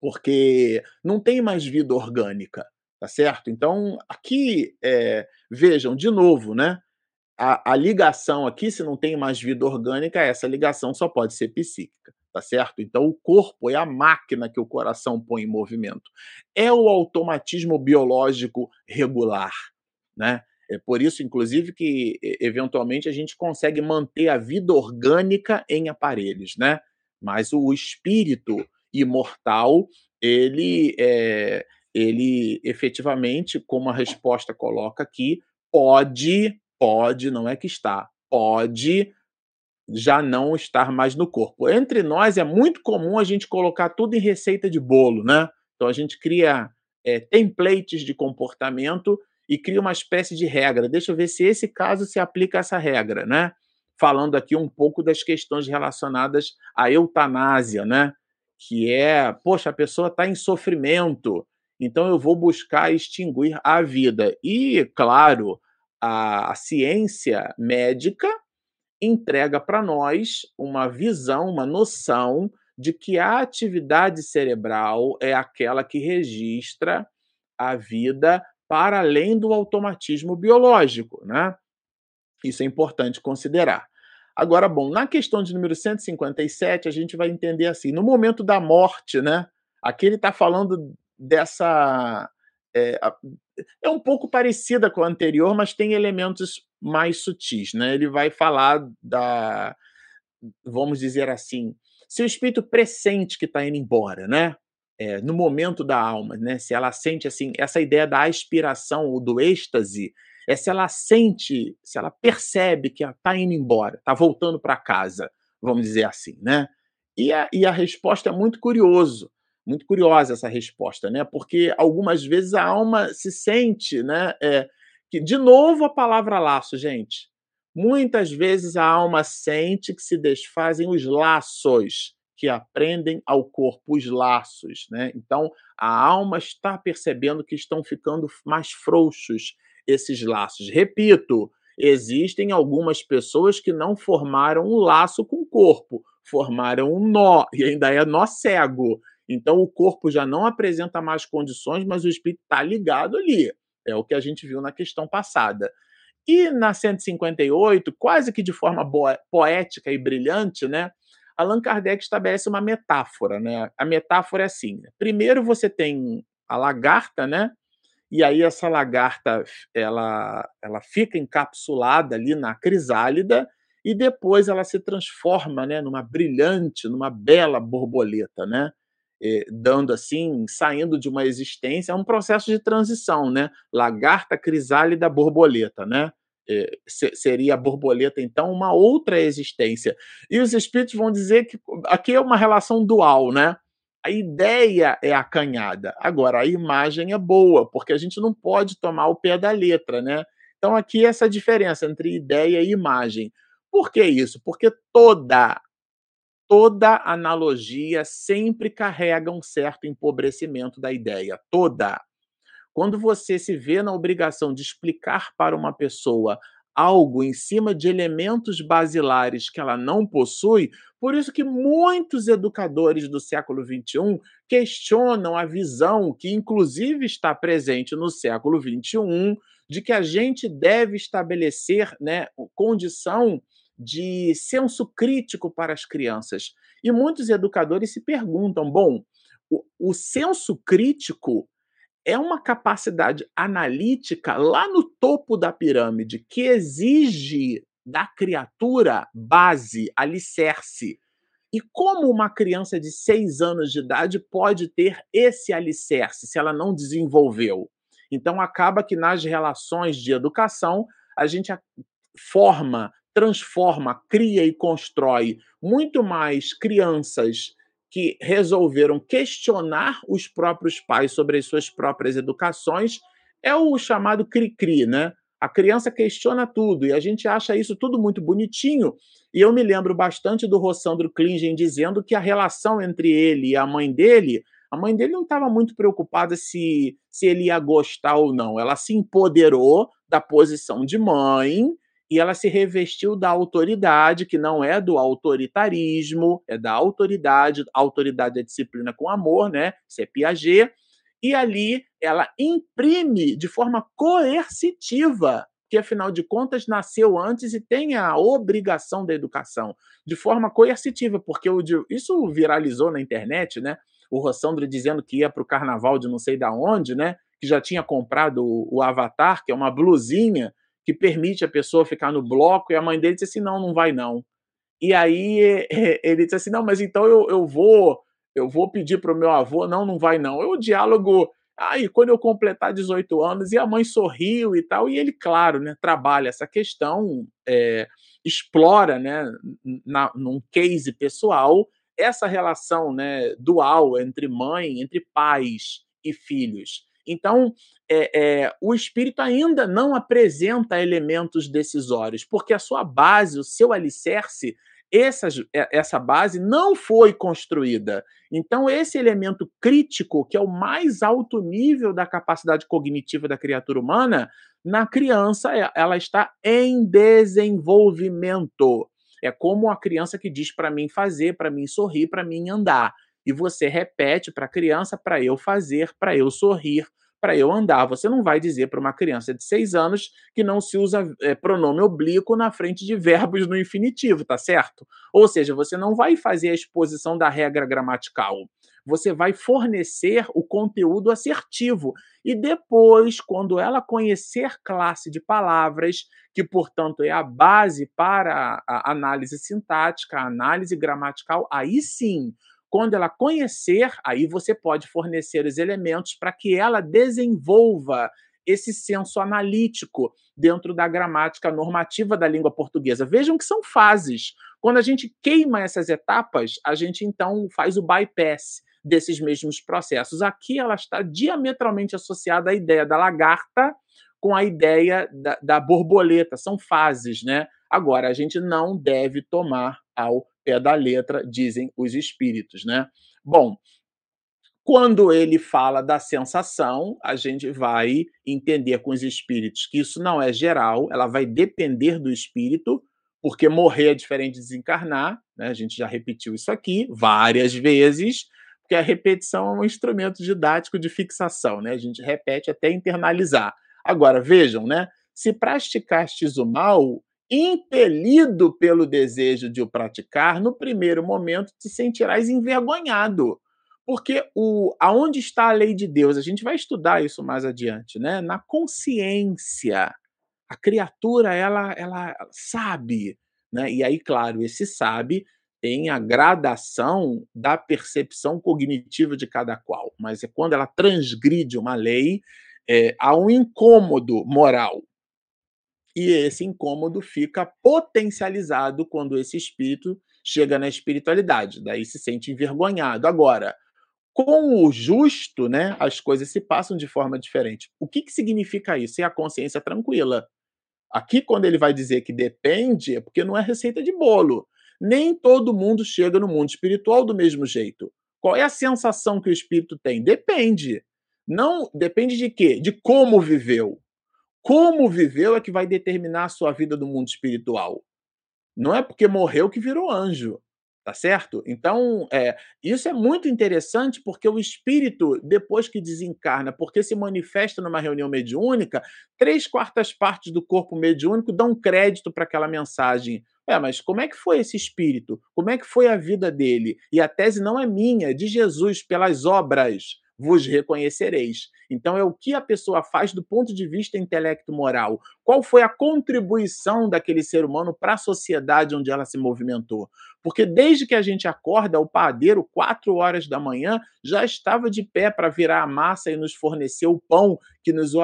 porque não tem mais vida orgânica tá certo? Então, aqui, é, vejam, de novo, né? A, a, ligação aqui, se não tem mais vida orgânica, essa ligação só pode ser psíquica, tá certo? Então o corpo é a máquina que o coração põe em movimento. É o automatismo biológico regular, né? É por isso, inclusive, que eventualmente a gente consegue manter a vida orgânica em aparelhos, né? Mas o espírito imortal, ele é, ele efetivamente, como a resposta coloca aqui, pode, pode, não é que está, pode já não estar mais no corpo. Entre nós é muito comum a gente colocar tudo em receita de bolo, né? Então a gente cria é, templates de comportamento e cria uma espécie de regra. Deixa eu ver se esse caso se aplica a essa regra, né? Falando aqui um pouco das questões relacionadas à eutanásia, né? Que é, poxa, a pessoa está em sofrimento, então eu vou buscar extinguir a vida. E, claro, a, a ciência médica entrega para nós uma visão, uma noção de que a atividade cerebral é aquela que registra a vida para além do automatismo biológico, né? Isso é importante considerar. Agora, bom, na questão de número 157, a gente vai entender assim, no momento da morte, né? Aqui ele está falando dessa. É, é um pouco parecida com a anterior, mas tem elementos mais sutis, né? Ele vai falar da, vamos dizer assim, se o espírito pressente que está indo embora, né? É, no momento da alma, né? Se ela sente assim, essa ideia da aspiração ou do êxtase, é se ela sente, se ela percebe que está indo embora, está voltando para casa, vamos dizer assim, né? E a, e a resposta é muito curioso, muito curiosa essa resposta, né? Porque algumas vezes a alma se sente, né? É, que, de novo, a palavra laço, gente. Muitas vezes a alma sente que se desfazem os laços que aprendem ao corpo, os laços, né? Então, a alma está percebendo que estão ficando mais frouxos esses laços. Repito, existem algumas pessoas que não formaram um laço com o corpo, formaram um nó, e ainda é nó cego. Então, o corpo já não apresenta mais condições, mas o espírito está ligado ali. É o que a gente viu na questão passada. E na 158, quase que de forma poética e brilhante, né, Allan Kardec estabelece uma metáfora. Né? A metáfora é assim: primeiro você tem a lagarta, né? E aí essa lagarta ela, ela fica encapsulada ali na crisálida e depois ela se transforma, né, numa brilhante, numa bela borboleta, né? Eh, dando assim, saindo de uma existência, é um processo de transição, né? Lagarta, crisálida, borboleta, né? Eh, seria a borboleta, então, uma outra existência. E os espíritos vão dizer que aqui é uma relação dual, né? A ideia é acanhada. Agora, a imagem é boa, porque a gente não pode tomar o pé da letra, né? Então, aqui essa diferença entre ideia e imagem. Por que isso? Porque toda toda analogia sempre carrega um certo empobrecimento da ideia, toda. Quando você se vê na obrigação de explicar para uma pessoa algo em cima de elementos basilares que ela não possui, por isso que muitos educadores do século XXI questionam a visão que, inclusive, está presente no século XXI, de que a gente deve estabelecer né, condição de senso crítico para as crianças. E muitos educadores se perguntam: bom, o, o senso crítico é uma capacidade analítica lá no topo da pirâmide que exige da criatura base, alicerce. E como uma criança de seis anos de idade pode ter esse alicerce se ela não desenvolveu? Então, acaba que nas relações de educação, a gente forma transforma, cria e constrói muito mais crianças que resolveram questionar os próprios pais sobre as suas próprias educações, é o chamado cri-cri, né? A criança questiona tudo e a gente acha isso tudo muito bonitinho. E eu me lembro bastante do Rossandro Klingen dizendo que a relação entre ele e a mãe dele, a mãe dele não estava muito preocupada se, se ele ia gostar ou não. Ela se empoderou da posição de mãe e ela se revestiu da autoridade, que não é do autoritarismo, é da autoridade, autoridade é disciplina com amor, né? Isso é Piaget. E ali ela imprime de forma coercitiva que afinal de contas nasceu antes e tem a obrigação da educação, de forma coercitiva, porque o, isso viralizou na internet, né? O Rossandro dizendo que ia para o carnaval de não sei da onde, né? Que já tinha comprado o, o Avatar, que é uma blusinha que permite a pessoa ficar no bloco, e a mãe dele disse assim: não, não vai não. E aí [laughs] ele disse assim: não, mas então eu, eu vou eu vou pedir para o meu avô, não, não vai não. O diálogo Aí, quando eu completar 18 anos, e a mãe sorriu e tal, e ele, claro, né, trabalha essa questão, é, explora, né, na, num case pessoal, essa relação né, dual entre mãe, entre pais e filhos. Então, é, é, o espírito ainda não apresenta elementos decisórios, porque a sua base, o seu alicerce, essa, é, essa base não foi construída. Então, esse elemento crítico, que é o mais alto nível da capacidade cognitiva da criatura humana, na criança, é, ela está em desenvolvimento. É como a criança que diz para mim fazer, para mim sorrir, para mim andar. E você repete para a criança para eu fazer, para eu sorrir, para eu andar. Você não vai dizer para uma criança de seis anos que não se usa é, pronome oblíquo na frente de verbos no infinitivo, tá certo? Ou seja, você não vai fazer a exposição da regra gramatical. Você vai fornecer o conteúdo assertivo. E depois, quando ela conhecer classe de palavras, que, portanto, é a base para a análise sintática, a análise gramatical, aí sim quando ela conhecer, aí você pode fornecer os elementos para que ela desenvolva esse senso analítico dentro da gramática normativa da língua portuguesa. Vejam que são fases. Quando a gente queima essas etapas, a gente então faz o bypass desses mesmos processos. Aqui ela está diametralmente associada à ideia da lagarta com a ideia da, da borboleta. São fases, né? Agora, a gente não deve tomar ao pé da letra, dizem os espíritos, né? Bom, quando ele fala da sensação, a gente vai entender com os espíritos que isso não é geral, ela vai depender do espírito, porque morrer é diferente de desencarnar, né? A gente já repetiu isso aqui várias vezes, porque a repetição é um instrumento didático de fixação, né? A gente repete até internalizar. Agora, vejam, né? Se praticastes o mal, impelido pelo desejo de o praticar, no primeiro momento te sentirás envergonhado. Porque o, aonde está a lei de Deus? A gente vai estudar isso mais adiante, né? Na consciência. A criatura, ela, ela sabe, né? E aí, claro, esse sabe tem a gradação da percepção cognitiva de cada qual, mas é quando ela transgride uma lei, é, há um incômodo moral, e esse incômodo fica potencializado quando esse espírito chega na espiritualidade, daí se sente envergonhado. Agora, com o justo, né, as coisas se passam de forma diferente. O que, que significa isso? É a consciência tranquila. Aqui, quando ele vai dizer que depende, é porque não é receita de bolo. Nem todo mundo chega no mundo espiritual do mesmo jeito. Qual é a sensação que o espírito tem? Depende. Não depende de quê? De como viveu como viveu é que vai determinar a sua vida do mundo espiritual. Não é porque morreu que virou anjo, tá certo? Então, é, isso é muito interessante porque o espírito, depois que desencarna, porque se manifesta numa reunião mediúnica, três quartas partes do corpo mediúnico dão crédito para aquela mensagem. É, mas como é que foi esse espírito? Como é que foi a vida dele? E a tese não é minha, é de Jesus, pelas obras vos reconhecereis. Então, é o que a pessoa faz do ponto de vista intelecto-moral. Qual foi a contribuição daquele ser humano para a sociedade onde ela se movimentou? Porque desde que a gente acorda, o padeiro, quatro horas da manhã, já estava de pé para virar a massa e nos fornecer o pão que nos,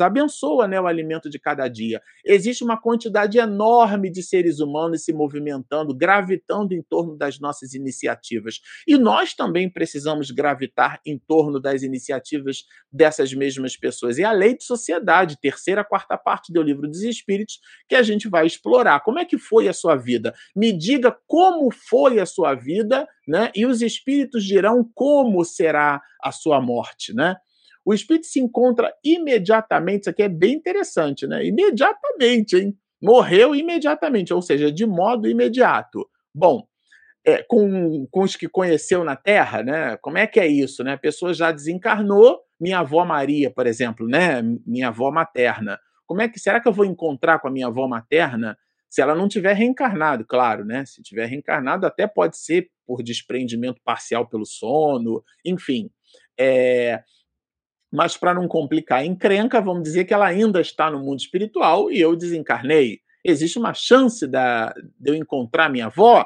abençoa, né, o alimento de cada dia. Existe uma quantidade enorme de seres humanos se movimentando, gravitando em torno das nossas iniciativas. E nós também precisamos gravitar em torno das iniciativas dessas mesmas pessoas. E a lei de sociedade, terceira, quarta parte do livro dos Espíritos, que a gente vai explorar. Como é que foi a sua vida? Me diga como foi a sua vida, né? E os espíritos dirão como será a sua morte, né? O espírito se encontra imediatamente, isso aqui é bem interessante, né? Imediatamente, hein? Morreu imediatamente, ou seja, de modo imediato. Bom, é, com, com os que conheceu na Terra, né? Como é que é isso, né? A pessoa já desencarnou, minha avó Maria, por exemplo, né? Minha avó materna. Como é que será que eu vou encontrar com a minha avó materna se ela não tiver reencarnado, claro, né? Se tiver reencarnado, até pode ser por desprendimento parcial pelo sono, enfim. É... Mas para não complicar a encrenca, vamos dizer que ela ainda está no mundo espiritual e eu desencarnei. Existe uma chance da, de eu encontrar minha avó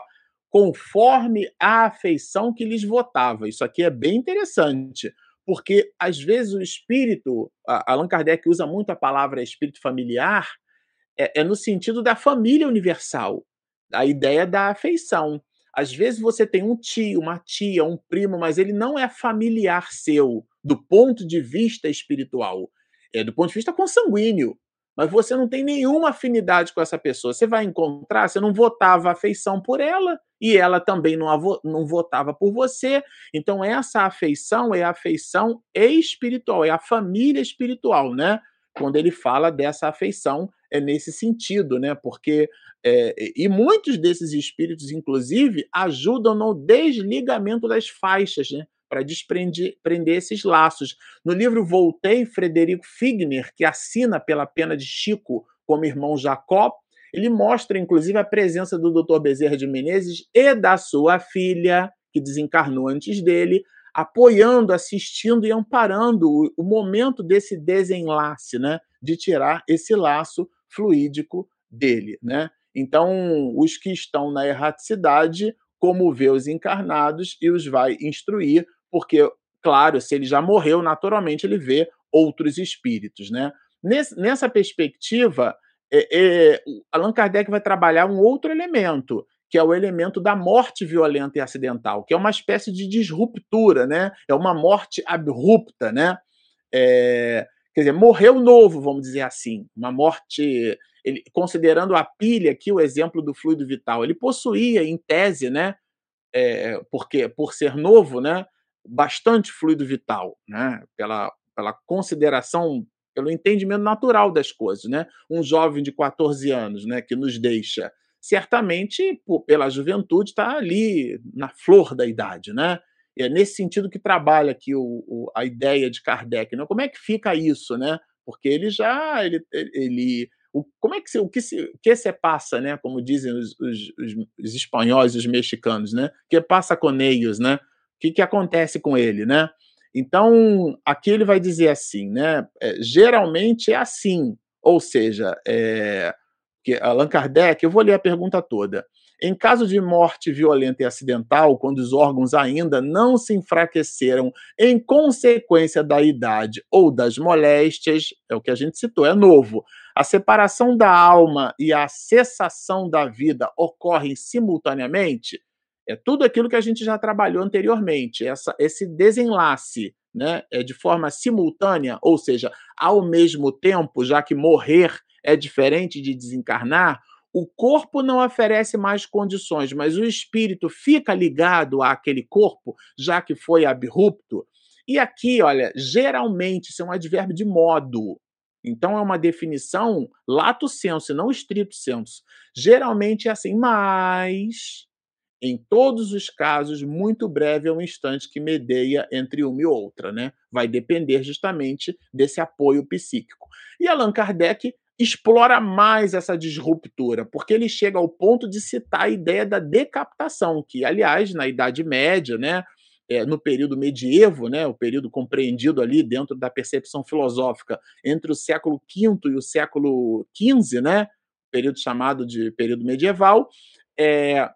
conforme a afeição que lhes votava. Isso aqui é bem interessante, porque às vezes o espírito, Allan Kardec usa muito a palavra espírito familiar, é, é no sentido da família universal, a ideia da afeição. Às vezes você tem um tio, uma tia, um primo, mas ele não é familiar seu do ponto de vista espiritual, é do ponto de vista consanguíneo mas você não tem nenhuma afinidade com essa pessoa. Você vai encontrar, você não votava afeição por ela e ela também não, não votava por você. Então, essa afeição é a afeição espiritual, é a família espiritual, né? Quando ele fala dessa afeição, é nesse sentido, né? Porque é, e muitos desses espíritos, inclusive, ajudam no desligamento das faixas, né? para desprender esses laços. No livro Voltei, Frederico Figner, que assina pela pena de Chico como irmão Jacó, ele mostra, inclusive, a presença do Dr. Bezerra de Menezes e da sua filha, que desencarnou antes dele, apoiando, assistindo e amparando o, o momento desse desenlace, né, de tirar esse laço fluídico dele, né? Então, os que estão na erraticidade, como vê os encarnados e os vai instruir porque, claro, se ele já morreu, naturalmente ele vê outros espíritos, né? nessa perspectiva, é, é, Allan Kardec vai trabalhar um outro elemento, que é o elemento da morte violenta e acidental, que é uma espécie de disruptura, né? É uma morte abrupta, né? É, quer dizer, morreu novo, vamos dizer assim, uma morte, ele, considerando a pilha aqui, o exemplo do fluido vital, ele possuía, em tese, né? É, porque por ser novo, né? bastante fluido vital, né? Pela, pela consideração, pelo entendimento natural das coisas, né? Um jovem de 14 anos, né, que nos deixa, certamente, por, pela juventude, está ali na flor da idade, né? É nesse sentido que trabalha aqui o, o, a ideia de Kardec, né? Como é que fica isso, né? Porque ele já ele, ele o, como é que se, o que se, que se passa, né? Como dizem os, os, os, espanhóis, os mexicanos, né? Que passa com eles, né? que, que acontece com ele, né? Então, aqui ele vai dizer assim, né? É, geralmente é assim, ou seja, é, que Allan Kardec, eu vou ler a pergunta toda. Em caso de morte violenta e acidental, quando os órgãos ainda não se enfraqueceram em consequência da idade ou das moléstias, é o que a gente citou, é novo. A separação da alma e a cessação da vida ocorrem simultaneamente? É tudo aquilo que a gente já trabalhou anteriormente, essa, esse desenlace né, é de forma simultânea, ou seja, ao mesmo tempo, já que morrer é diferente de desencarnar, o corpo não oferece mais condições, mas o espírito fica ligado àquele corpo, já que foi abrupto. E aqui, olha, geralmente, isso é um advérbio de modo. Então é uma definição lato senso, não estrito senso. Geralmente é assim, mas em todos os casos, muito breve é um instante que medeia entre uma e outra, né? Vai depender justamente desse apoio psíquico. E Allan Kardec explora mais essa disruptura, porque ele chega ao ponto de citar a ideia da decapitação, que, aliás, na Idade Média, né, é, no período medievo, né, o período compreendido ali dentro da percepção filosófica entre o século V e o século XV, né, período chamado de período medieval, é,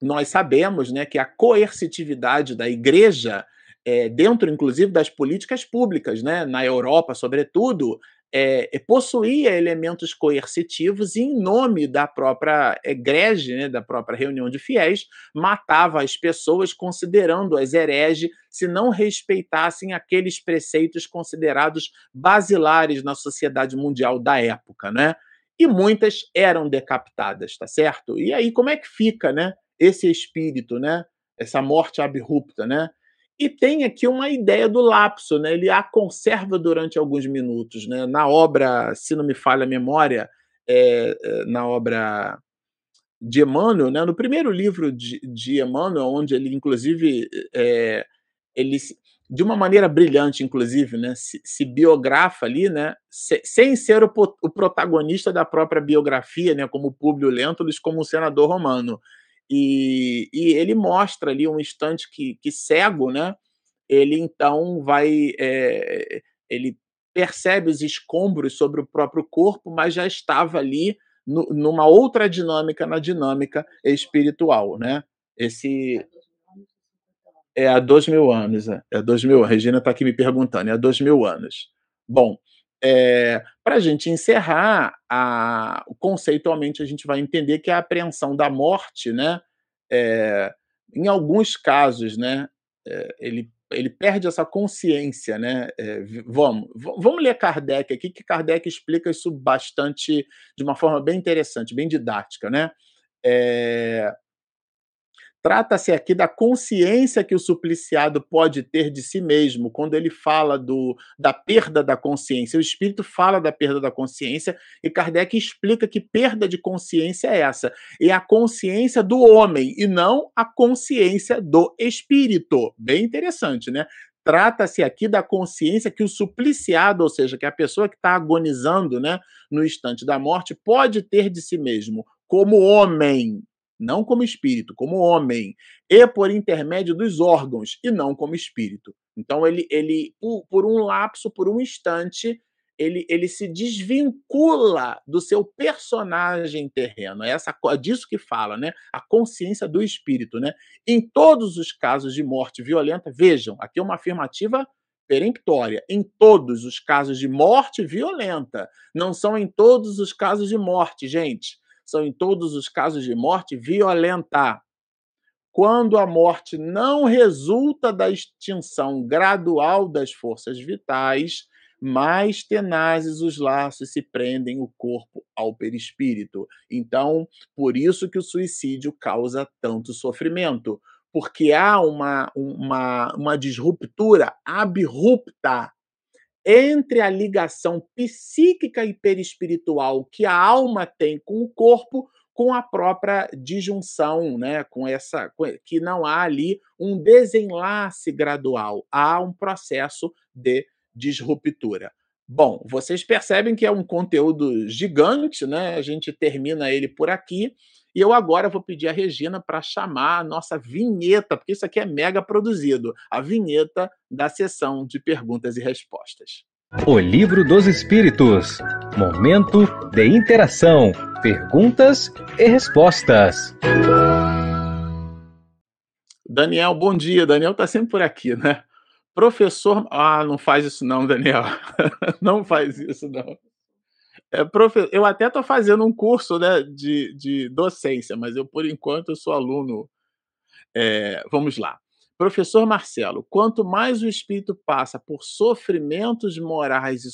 nós sabemos né, que a coercitividade da igreja, é, dentro inclusive das políticas públicas, né, na Europa, sobretudo, é, possuía elementos coercitivos e, em nome da própria egrege, né, da própria reunião de fiéis, matava as pessoas considerando-as herege se não respeitassem aqueles preceitos considerados basilares na sociedade mundial da época, né? E muitas eram decapitadas, tá certo? E aí como é que fica, né? Esse espírito, né? Essa morte abrupta, né? E tem aqui uma ideia do lapso, né? Ele a conserva durante alguns minutos, né? Na obra, se não me falha a memória, é, na obra de Emmanuel, né? No primeiro livro de, de Emmanuel, onde ele inclusive é, ele de uma maneira brilhante, inclusive, né, se, se biografa ali, né, se, sem ser o, o, protagonista da própria biografia, né, como Públio Lentulus, como um senador romano. E, e ele mostra ali um instante que, que cego, né, ele então vai, é, ele percebe os escombros sobre o próprio corpo, mas já estava ali no, numa outra dinâmica, na dinâmica espiritual, né? Esse é há dois mil anos, é, é dois mil. A Regina está aqui me perguntando, é há dois mil anos. Bom, é, para a gente encerrar, a, conceitualmente a gente vai entender que a apreensão da morte, né, é, em alguns casos, né, é, ele ele perde essa consciência, né? Vamos, vamos ler Kardec aqui, que Kardec explica isso bastante, de uma forma bem interessante, bem didática, né? É, Trata-se aqui da consciência que o supliciado pode ter de si mesmo, quando ele fala do, da perda da consciência. O espírito fala da perda da consciência e Kardec explica que perda de consciência é essa. É a consciência do homem e não a consciência do espírito. Bem interessante, né? Trata-se aqui da consciência que o supliciado, ou seja, que a pessoa que está agonizando né, no instante da morte, pode ter de si mesmo, como homem, não como espírito, como homem, e por intermédio dos órgãos, e não como espírito. Então, ele, ele por, por um lapso, por um instante, ele, ele se desvincula do seu personagem terreno. É essa é disso que fala, né? A consciência do espírito, né? Em todos os casos de morte violenta, vejam, aqui é uma afirmativa peremptória. Em todos os casos de morte violenta, não são em todos os casos de morte, gente são, em todos os casos de morte, violenta. Quando a morte não resulta da extinção gradual das forças vitais, mais tenazes os laços se prendem o corpo ao perispírito. Então, por isso que o suicídio causa tanto sofrimento, porque há uma, uma, uma disruptura abrupta entre a ligação psíquica e perispiritual que a alma tem com o corpo com a própria disjunção, né, com essa que não há ali um desenlace gradual, há um processo de disruptura. Bom, vocês percebem que é um conteúdo gigante, né? A gente termina ele por aqui. E eu agora vou pedir a Regina para chamar a nossa vinheta, porque isso aqui é mega produzido a vinheta da sessão de perguntas e respostas. O Livro dos Espíritos Momento de interação, perguntas e respostas. Daniel, bom dia. Daniel está sempre por aqui, né? Professor. Ah, não faz isso, não, Daniel. [laughs] não faz isso, não. É. Eu até estou fazendo um curso né, de, de docência, mas eu, por enquanto, sou aluno. É, vamos lá. Professor Marcelo, quanto mais o espírito passa por sofrimentos morais e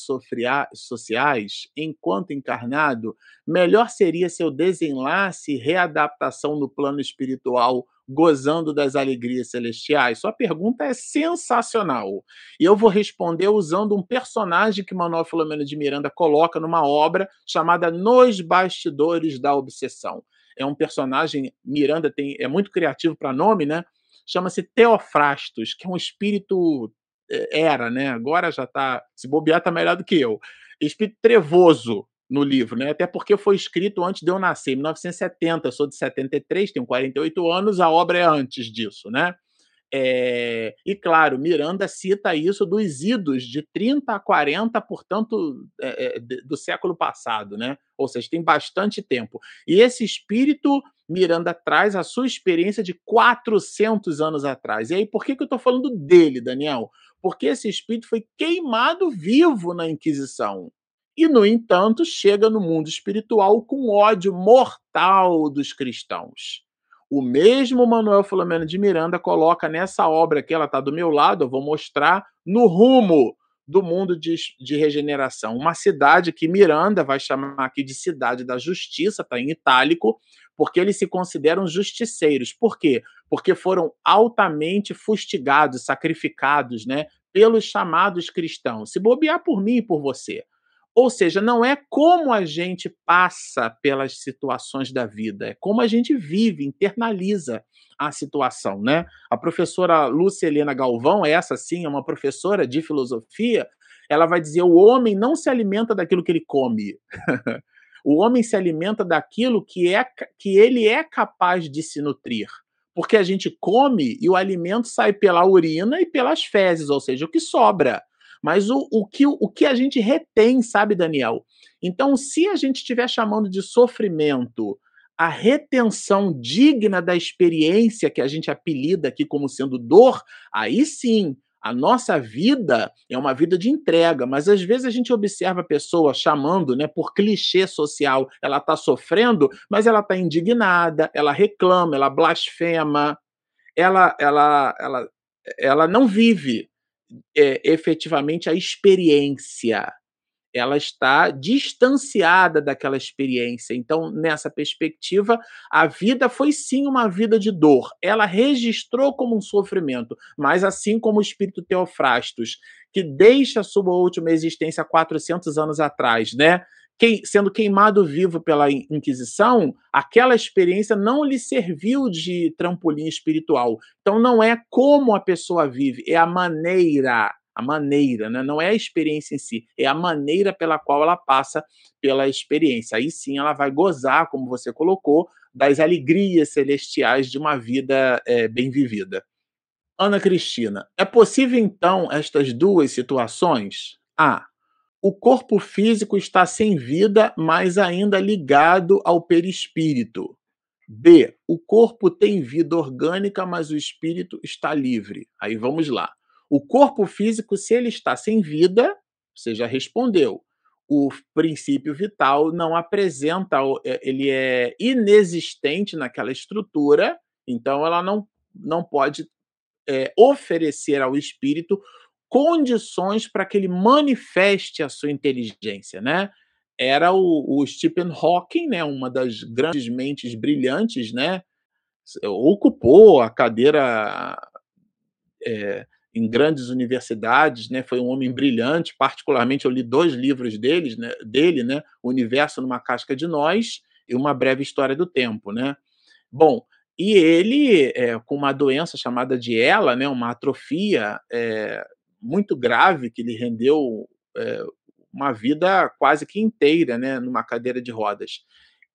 sociais enquanto encarnado, melhor seria seu desenlace e readaptação no plano espiritual gozando das alegrias celestiais? Sua pergunta é sensacional. E eu vou responder usando um personagem que Manuel Filomeno de Miranda coloca numa obra chamada Nos Bastidores da Obsessão. É um personagem, Miranda tem, é muito criativo para nome, né? Chama-se Teofrastos, que é um espírito é, era, né? Agora já está, se bobear, está melhor do que eu. Espírito trevoso, no livro, né? Até porque foi escrito antes de eu nascer, em 1970, eu sou de 73, tenho 48 anos, a obra é antes disso, né? É, e claro, Miranda cita isso dos idos de 30 a 40, portanto, é, é do século passado, né? Ou seja, tem bastante tempo. E esse espírito, Miranda traz a sua experiência de 400 anos atrás. E aí, por que, que eu estou falando dele, Daniel? Porque esse espírito foi queimado vivo na Inquisição e, no entanto, chega no mundo espiritual com ódio mortal dos cristãos. O mesmo Manuel Filomeno de Miranda coloca nessa obra que ela está do meu lado, eu vou mostrar, no rumo do mundo de, de, regeneração. Uma cidade que Miranda vai chamar aqui de cidade da justiça, está em itálico, porque eles se consideram justiceiros. Por quê? Porque foram altamente fustigados, sacrificados, né, pelos chamados cristãos. Se bobear por mim e por você. Ou seja, não é como a gente passa pelas situações da vida, é como a gente vive, internaliza a situação, né? A professora Lúcia Helena Galvão, essa sim é uma professora de filosofia, ela vai dizer: o homem não se alimenta daquilo que ele come. [laughs] o homem se alimenta daquilo que, é, que ele é capaz de se nutrir. Porque a gente come e o alimento sai pela urina e pelas fezes, ou seja, o que sobra. Mas o, o, que, o que a gente retém, sabe, Daniel? Então, se a gente estiver chamando de sofrimento a retenção digna da experiência que a gente apelida aqui como sendo dor, aí sim a nossa vida é uma vida de entrega, mas às vezes a gente observa a pessoa chamando, né, por clichê social, ela está sofrendo, mas ela está indignada, ela reclama, ela blasfema, ela, ela, ela, ela não vive é, efetivamente a experiência ela está distanciada daquela experiência. Então, nessa perspectiva, a vida foi sim uma vida de dor. Ela registrou como um sofrimento, mas assim como o espírito Teofrastos, que deixa a sua última existência 400 anos atrás, né? Sendo queimado vivo pela Inquisição, aquela experiência não lhe serviu de trampolim espiritual. Então, não é como a pessoa vive, é a maneira a maneira, né? não é a experiência em si, é a maneira pela qual ela passa pela experiência. Aí sim ela vai gozar, como você colocou, das alegrias celestiais de uma vida é, bem vivida. Ana Cristina, é possível então estas duas situações? A. O corpo físico está sem vida, mas ainda ligado ao perispírito. B. O corpo tem vida orgânica, mas o espírito está livre. Aí vamos lá. O corpo físico, se ele está sem vida, você já respondeu. O princípio vital não apresenta, é, ele é inexistente naquela estrutura, então ela não, não pode é, oferecer ao espírito condições para que ele manifeste a sua inteligência, né? Era o, o Stephen Hawking, né, uma das grandes mentes brilhantes, né, ocupou a cadeira é, em grandes universidades, né? Foi um homem brilhante, particularmente eu li dois livros deles, né? dele, né? O Universo numa Casca de Nós e Uma Breve História do Tempo, né? Bom, e ele, é, com uma doença chamada de ELA, né? Uma atrofia é, muito grave que lhe rendeu é, uma vida quase que inteira, né? Numa cadeira de rodas.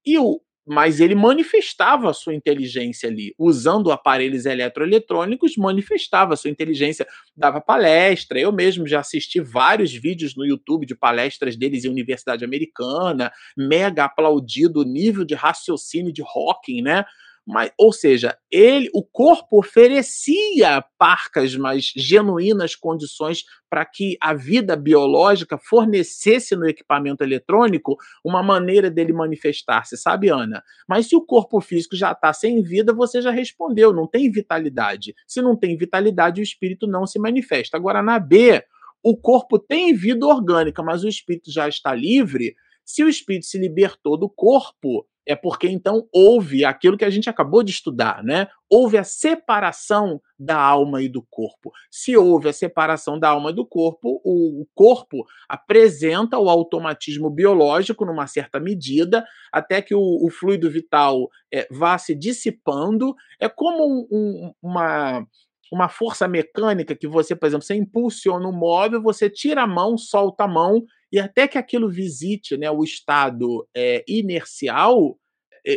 E o, mas ele manifestava a sua inteligência ali, usando aparelhos eletroeletrônicos, manifestava a sua inteligência, dava palestra. Eu mesmo já assisti vários vídeos no YouTube de palestras deles em Universidade Americana, mega aplaudido o nível de raciocínio de Hawking, né? Mas, ou seja, ele, o corpo oferecia parcas, mas genuínas condições para que a vida biológica fornecesse no equipamento eletrônico uma maneira dele manifestar-se, sabe, Ana? Mas se o corpo físico já está sem vida, você já respondeu, não tem vitalidade. Se não tem vitalidade, o espírito não se manifesta. Agora, na B, o corpo tem vida orgânica, mas o espírito já está livre. Se o espírito se libertou do corpo, é porque então houve aquilo que a gente acabou de estudar, né? Houve a separação da alma e do corpo. Se houve a separação da alma e do corpo, o corpo apresenta o automatismo biológico numa certa medida, até que o, o fluido vital é, vá se dissipando. É como um, um, uma uma força mecânica que você, por exemplo, você impulsiona um móvel, você tira a mão, solta a mão e até que aquilo visite né, o estado é, inercial,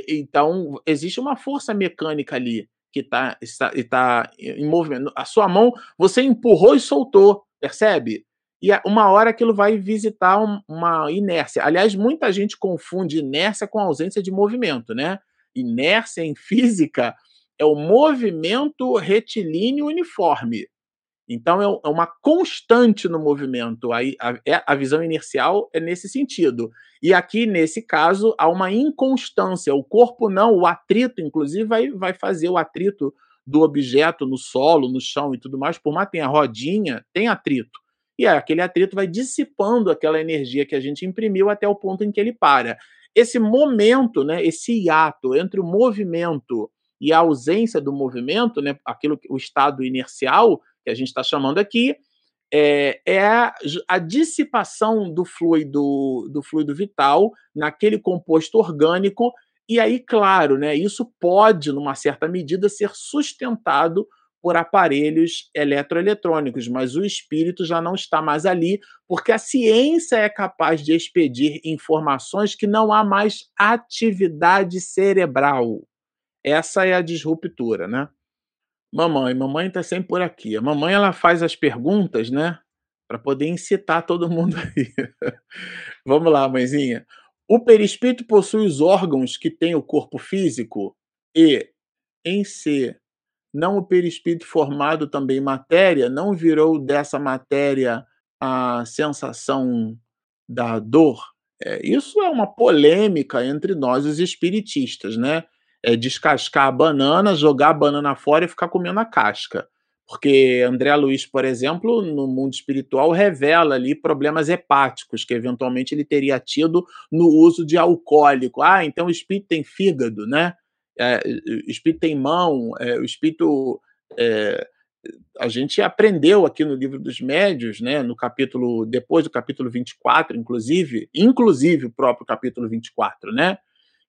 então existe uma força mecânica ali que tá, está, está em movimento. A sua mão, você empurrou e soltou, percebe? E uma hora aquilo vai visitar uma inércia. Aliás, muita gente confunde inércia com ausência de movimento, né? Inércia em física é o movimento retilíneo uniforme. Então, é, é uma constante no movimento. A, a, é, a, visão inercial é nesse sentido. E aqui, nesse caso, há uma inconstância. O corpo não, o atrito, inclusive, vai, vai fazer o atrito do objeto no solo, no chão e tudo mais. Por mais que tenha rodinha, tem atrito. E aquele atrito vai dissipando aquela energia que a gente imprimiu até o ponto em que ele para. Esse momento, né, esse hiato entre o movimento e a ausência do movimento, né, aquilo, o estado inercial, que a gente está chamando aqui, é, é a, a, dissipação do fluido, do fluido vital naquele composto orgânico. E aí, claro, né, isso pode, numa certa medida, ser sustentado por aparelhos eletroeletrônicos, mas o espírito já não está mais ali, porque a ciência é capaz de expedir informações que não há mais atividade cerebral. Essa é a disruptura, né? Mamãe, mamãe está sempre por aqui. A mamãe ela faz as perguntas, né? Para poder incitar todo mundo [laughs] aí. Vamos lá, mãezinha. O perispírito possui os órgãos que tem o corpo físico e, em si, não o perispírito formado também matéria, não virou dessa matéria a sensação da dor. É, isso é uma polêmica entre nós, os espiritistas, né? É, descascar a banana, jogar a banana fora e ficar comendo a casca. Porque André Luiz, por exemplo, no mundo espiritual, revela ali problemas hepáticos que eventualmente ele teria tido no uso de alcoólico. Ah, então o espírito tem fígado, né? É, o espírito tem mão, é, o espírito. É, a gente aprendeu aqui no livro dos médios, né, no capítulo, depois do capítulo 24, inclusive, inclusive o próprio capítulo 24, né,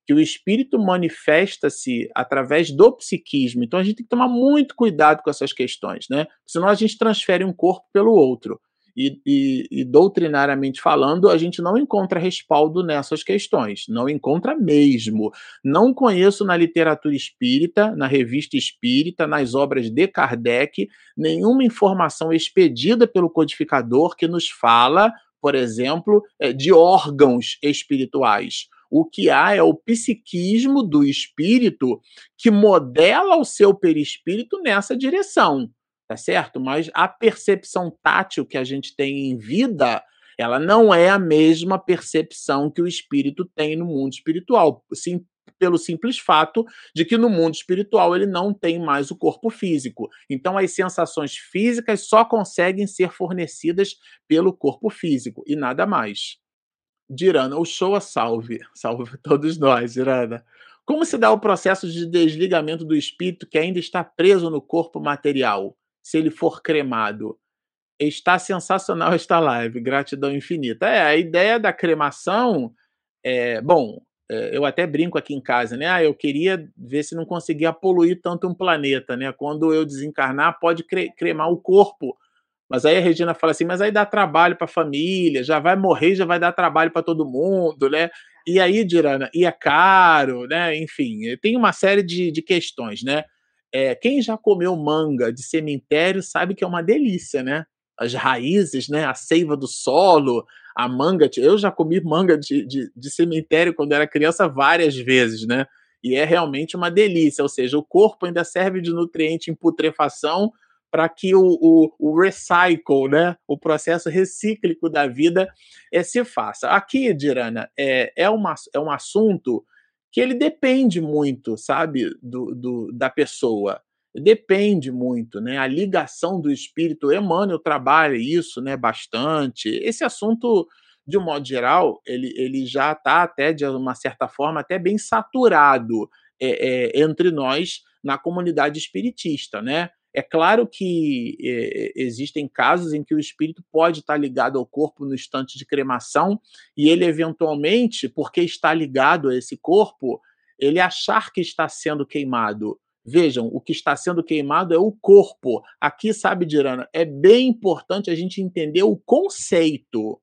que o espírito manifesta-se através do psiquismo. Então a gente tem que tomar muito cuidado com essas questões, né? Senão a gente transfere um corpo pelo outro. E, e, e, doutrinariamente falando, a gente não encontra respaldo nessas questões, não encontra mesmo. Não conheço na literatura espírita, na revista espírita, nas obras de Kardec, nenhuma informação expedida pelo codificador que nos fala, por exemplo, eh, de órgãos espirituais o que há é o psiquismo do espírito que modela o seu perispírito nessa direção, tá certo? Mas a percepção tátil que a gente tem em vida, ela não é a mesma percepção que o espírito tem no mundo espiritual. Sim, pelo simples fato de que no mundo espiritual ele não tem mais o corpo físico. Então as sensações físicas só conseguem ser fornecidas pelo corpo físico e nada mais. Dirana, o show a salve. [laughs] Salve todos nós, Dirana. Como se dá o processo de desligamento do espírito que ainda está preso no corpo material, se ele for cremado? Está sensacional esta live, gratidão infinita. É, a ideia da cremação, é, bom, é, eu até brinco aqui em casa, né? Ah, eu queria ver se não conseguia poluir tanto um planeta, né? Quando eu desencarnar, pode cremar o corpo mas aí a Regina fala assim: mas aí dá trabalho para a família, já vai morrer, já vai dar trabalho para todo mundo, né? E aí, Dirana, e é caro, né? Enfim, tem uma série de, de questões, né? É, quem já comeu manga de cemitério sabe que é uma delícia, né? As raízes, né? A seiva do solo, a manga. Eu já comi manga de, de, de cemitério quando era criança várias vezes, né? E é realmente uma delícia, ou seja, o corpo ainda serve de nutriente em putrefação para que o, o, o, recycle, né, o processo recíclico da vida é, se faça. Aqui, Dirana, é, é, uma, é um assunto que ele depende muito, sabe, do, do, da pessoa. Depende muito, né? A ligação do espírito, Emmanuel trabalha isso, né, bastante. Esse assunto, de um modo geral, ele, ele já está até, de uma certa forma, até bem saturado é, é, entre nós na comunidade espiritista, né? É claro que é, existem casos em que o espírito pode estar ligado ao corpo no instante de cremação e ele, eventualmente, porque está ligado a esse corpo, ele achar que está sendo queimado. Vejam, o que está sendo queimado é o corpo. Aqui, sabe, Dirana, é bem importante a gente entender o conceito.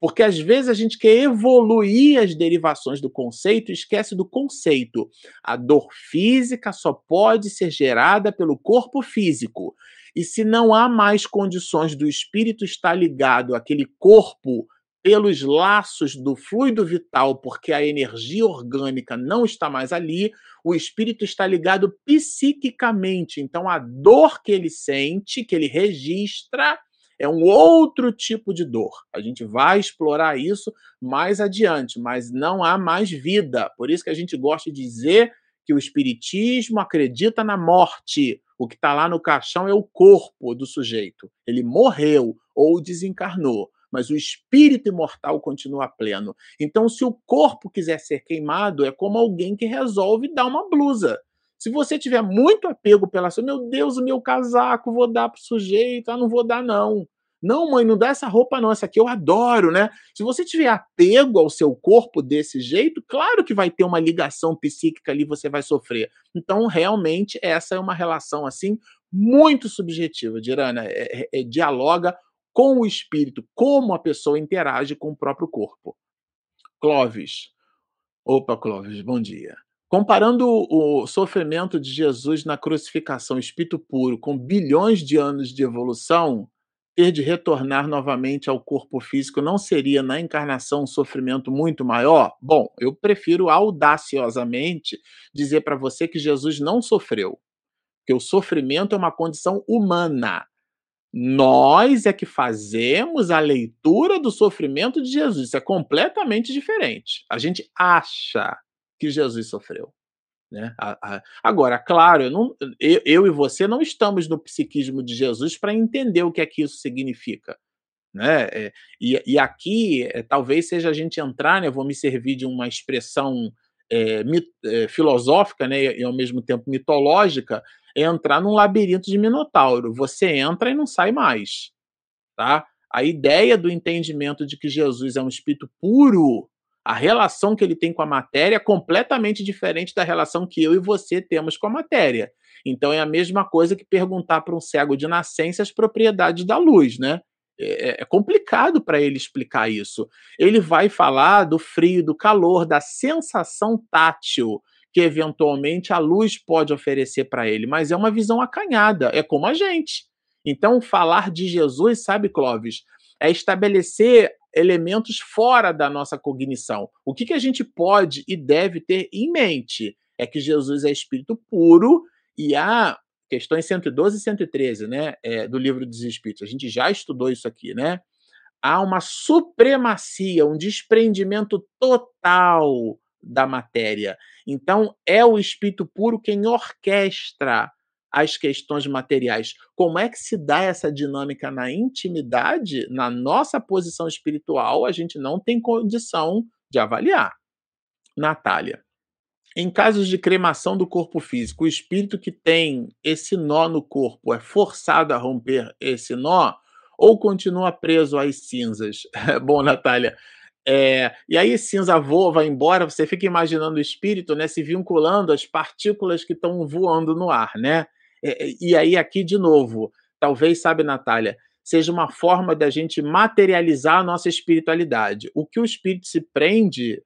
Porque às vezes a gente quer evoluir as derivações do conceito e esquece do conceito. A dor física só pode ser gerada pelo corpo físico. E se não há mais condições do espírito estar ligado àquele corpo pelos laços do fluido vital, porque a energia orgânica não está mais ali, o espírito está ligado psiquicamente. Então a dor que ele sente, que ele registra, é um outro tipo de dor. A gente vai explorar isso mais adiante, mas não há mais vida. Por isso que a gente gosta de dizer que o espiritismo acredita na morte. O que está lá no caixão é o corpo do sujeito. Ele morreu ou desencarnou, mas o espírito imortal continua pleno. Então, se o corpo quiser ser queimado, é como alguém que resolve dar uma blusa. Se você tiver muito apego pela sua, meu Deus, o meu casaco, vou dar para o sujeito, ah, não vou dar, não. Não, mãe, não dá essa roupa, não. Essa aqui eu adoro, né? Se você tiver apego ao seu corpo desse jeito, claro que vai ter uma ligação psíquica ali, você vai sofrer. Então, realmente, essa é uma relação assim muito subjetiva, Dirana. É, é, é, dialoga com o espírito, como a pessoa interage com o próprio corpo. Clóvis. Opa, Clóvis, bom dia. Comparando o sofrimento de Jesus na crucificação, espírito puro, com bilhões de anos de evolução, ter de retornar novamente ao corpo físico não seria na encarnação um sofrimento muito maior? Bom, eu prefiro audaciosamente dizer para você que Jesus não sofreu, que o sofrimento é uma condição humana. Nós é que fazemos a leitura do sofrimento de Jesus. Isso é completamente diferente. A gente acha que Jesus sofreu. Né? Agora, claro, eu, não, eu, eu, e você não estamos no psiquismo de Jesus para entender o que é que isso significa. Né? É, e, e, aqui, é, talvez seja a gente entrar, né, eu vou me servir de uma expressão é, mit, é, filosófica né, e ao mesmo tempo mitológica, é entrar num labirinto de Minotauro. Você entra e não sai mais. Tá? A ideia do entendimento de que Jesus é um espírito puro a relação que ele tem com a matéria é completamente diferente da relação que eu e você temos com a matéria. Então é a mesma coisa que perguntar para um cego de nascença as propriedades da luz, né? É, é, é complicado para ele explicar isso. Ele vai falar do frio, do calor, da sensação tátil que eventualmente a luz pode oferecer para ele, mas é uma visão acanhada, é como a gente. Então, falar de Jesus, sabe, Clóvis, é estabelecer elementos fora da nossa cognição. O que, que a gente pode e deve ter em mente é que Jesus é espírito puro e há questões 112 e 113 né, é, do livro dos Espíritos. A gente já estudou isso aqui, né? Há uma supremacia, um desprendimento total da matéria. Então, é o espírito puro quem orquestra as questões materiais. Como é que se dá essa dinâmica na intimidade, na nossa posição espiritual, a gente não tem condição de avaliar. Natália. Em casos de cremação do corpo físico, o espírito que tem esse nó no corpo é forçado a romper esse nó ou continua preso às cinzas? [laughs] Bom, Natália, é, e aí cinza voa, vai embora, você fica imaginando o espírito né, se vinculando às partículas que estão voando no ar, né? É, é, e aí, aqui de novo, talvez, sabe, Natália, seja uma forma da gente materializar a nossa espiritualidade. O que o espírito se prende,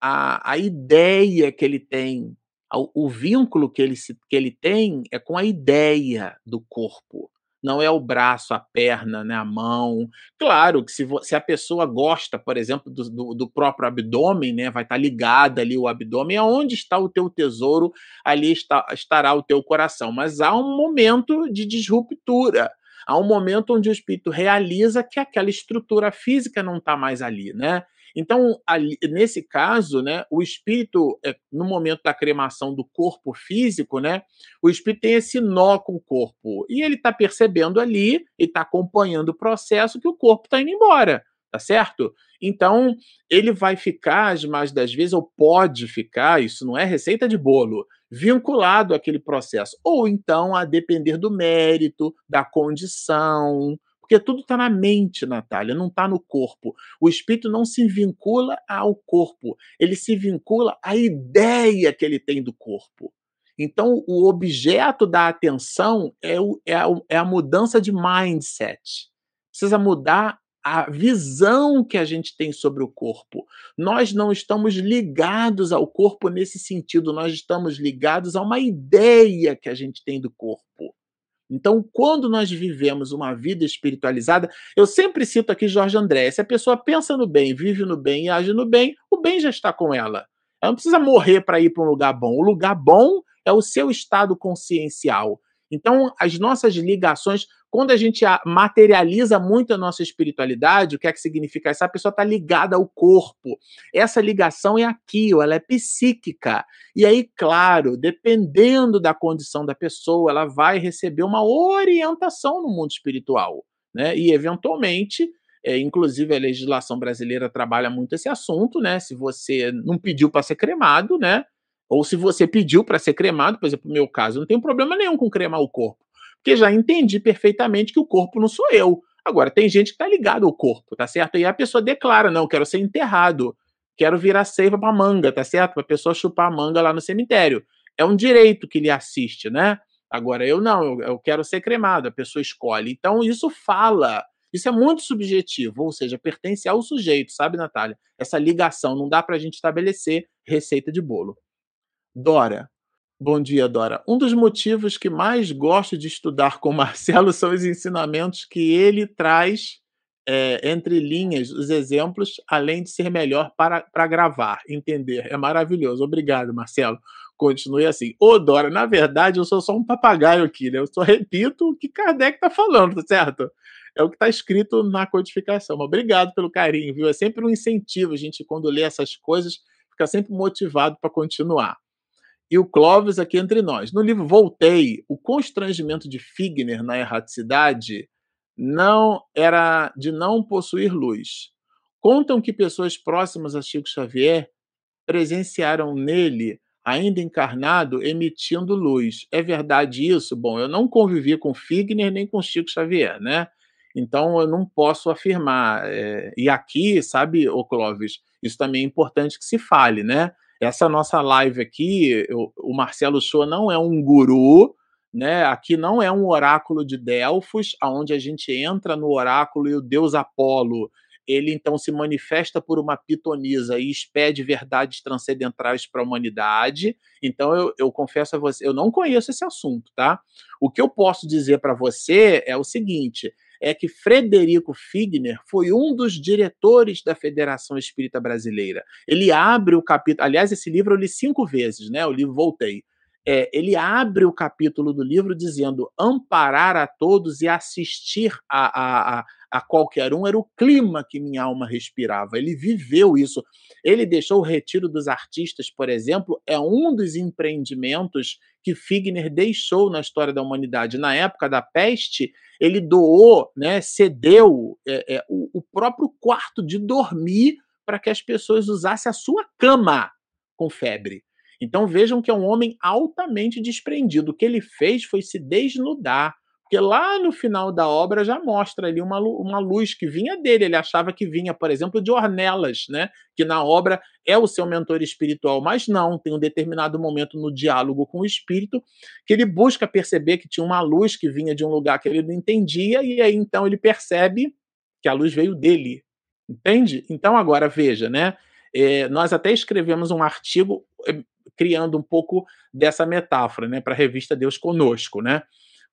a, a ideia que ele tem, o vínculo que ele, se, que ele tem é com a ideia do corpo não é o braço, a perna, né, a mão. Claro que se, se a pessoa gosta, por exemplo, do, do, do próprio abdômen, né, vai estar tá ligada ali o abdômen, aonde está o teu tesouro, ali está, estará o teu coração. Mas há um momento de disruptura. Há um momento onde o espírito realiza que aquela estrutura física não está mais ali, né? Então, ali, nesse caso, né, o espírito, é, no momento da cremação do corpo físico, né, o espírito tem esse nó com o corpo. E ele está percebendo ali, e está acompanhando o processo que o corpo está indo embora, tá certo? Então, ele vai ficar, as mais das vezes, ou pode ficar, isso não é receita de bolo, vinculado àquele processo. Ou então, a depender do mérito, da condição, porque tudo está na mente, Natália, não está no corpo. O espírito não se vincula ao corpo, ele se vincula à ideia que ele tem do corpo. Então, o objeto da atenção é, o, é, a, é a mudança de mindset. Precisa mudar a visão que a gente tem sobre o corpo. Nós não estamos ligados ao corpo nesse sentido, nós estamos ligados a uma ideia que a gente tem do corpo. Então, quando nós vivemos uma vida espiritualizada, eu sempre cito aqui Jorge André: se a pessoa pensa no bem, vive no bem e age no bem, o bem já está com ela. Ela não precisa morrer para ir para um lugar bom. O lugar bom é o seu estado consciencial. Então, as nossas ligações, quando a gente materializa muito a nossa espiritualidade, o que é que significa? Essa pessoa está ligada ao corpo. Essa ligação é aqui, ela é psíquica. E aí, claro, dependendo da condição da pessoa, ela vai receber uma orientação no mundo espiritual. Né? E, eventualmente, é, inclusive a legislação brasileira trabalha muito esse assunto, né? Se você não pediu para ser cremado, né? Ou se você pediu para ser cremado, por exemplo, no meu caso, não tenho problema nenhum com cremar o corpo, porque já entendi perfeitamente que o corpo não sou eu. Agora, tem gente que está ligado ao corpo, tá certo? E a pessoa declara: não, quero ser enterrado, quero virar seiva para manga, tá certo? Para a pessoa chupar a manga lá no cemitério. É um direito que lhe assiste, né? Agora, eu não, eu quero ser cremado, a pessoa escolhe. Então, isso fala. Isso é muito subjetivo, ou seja, pertence ao sujeito, sabe, Natália? Essa ligação, não dá para a gente estabelecer receita de bolo. Dora, Bom dia, Dora. Um dos motivos que mais gosto de estudar com [laughs] Marcelo são os ensinamentos que ele traz é, entre linhas, os exemplos, além de ser melhor para, para gravar, entender. É maravilhoso. Obrigado, Marcelo. Continue assim. Ô, Dora, na verdade, eu sou só um papagaio aqui, né? Eu só repito o que Kardec está falando, tá certo? É o que está escrito na codificação. Mas obrigado pelo carinho, viu? É sempre um incentivo a gente, quando lê essas coisas, fica sempre motivado para continuar e o Clóvis aqui entre nós. No livro Voltei, o constrangimento de Figner na erraticidade não era de não possuir luz. Contam que pessoas próximas a Chico Xavier presenciaram nele, ainda encarnado, emitindo luz. É verdade isso? Bom, eu não convivi com Figner nem com Chico Xavier, né? Então eu não posso afirmar. É... E aqui, sabe, o Clóvis, isso também é importante que se fale, né? Essa nossa live aqui, eu, o Marcelo Show não é um guru, né? Aqui não é um oráculo de Delfos, aonde a gente entra no oráculo e o deus Apolo ele então se manifesta por uma pitonisa e expede verdades transcendentais para a humanidade. Então eu, eu, confesso a você, eu não conheço esse assunto, tá? O que eu posso dizer para você é o seguinte: é que Frederico Figner foi um dos diretores da Federação Espírita Brasileira. Ele abre o capítulo. Aliás, esse livro eu li cinco vezes, né? O livro Voltei. É, ele abre o capítulo do livro dizendo amparar a todos e assistir a, a, a, a, qualquer um era o clima que minha alma respirava. Ele viveu isso. Ele deixou o retiro dos artistas, por exemplo, é um dos empreendimentos que Figner deixou na história da humanidade. Na época da peste, ele doou, né, cedeu é, é, o, o próprio quarto de dormir para que as pessoas usassem a sua cama com febre. Então vejam que é um homem altamente desprendido. O que ele fez foi se desnudar. Porque lá no final da obra já mostra ali uma, uma luz que vinha dele. Ele achava que vinha, por exemplo, de Ornelas, né? que na obra é o seu mentor espiritual, mas não, tem um determinado momento no diálogo com o espírito que ele busca perceber que tinha uma luz que vinha de um lugar que ele não entendia, e aí então ele percebe que a luz veio dele. Entende? Então agora veja, né? É, nós até escrevemos um artigo é, criando um pouco dessa metáfora, né, para a revista Deus Conosco, né?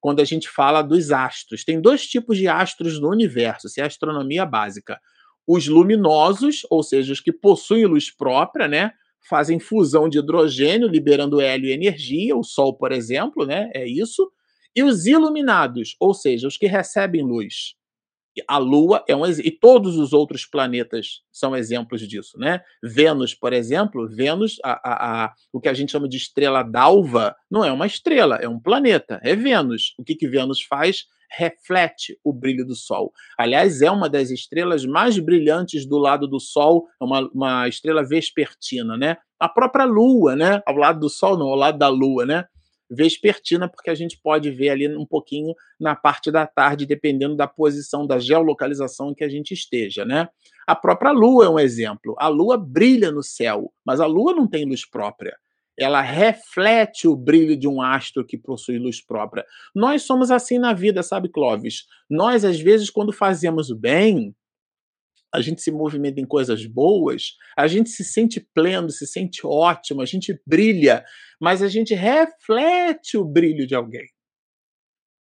Quando a gente fala dos astros, tem dois tipos de astros no universo, se é a astronomia básica. Os luminosos, ou seja, os que possuem luz própria, né, fazem fusão de hidrogênio, liberando hélio e energia, o Sol, por exemplo, né, é isso. E os iluminados, ou seja, os que recebem luz. A Lua é um e todos os outros planetas são exemplos disso, né? Vênus, por exemplo, Vênus, a, a, a, o que a gente chama de estrela d'alva, não é uma estrela, é um planeta, é Vênus. O que, que Vênus faz? Reflete o brilho do Sol. Aliás, é uma das estrelas mais brilhantes do lado do Sol, é uma, uma estrela vespertina, né? A própria Lua, né? Ao lado do Sol, não, ao lado da Lua, né? Vespertina, porque a gente pode ver ali um pouquinho na parte da tarde, dependendo da posição, da geolocalização em que a gente esteja, né? A própria Lua é um exemplo. A Lua brilha no céu, mas a Lua não tem luz própria. Ela reflete o brilho de um astro que possui luz própria. Nós somos assim na vida, sabe, Clóvis? Nós, às vezes, quando fazemos o bem, a gente se movimenta em coisas boas, a gente se sente pleno, se sente ótimo, a gente brilha, mas a gente reflete o brilho de alguém.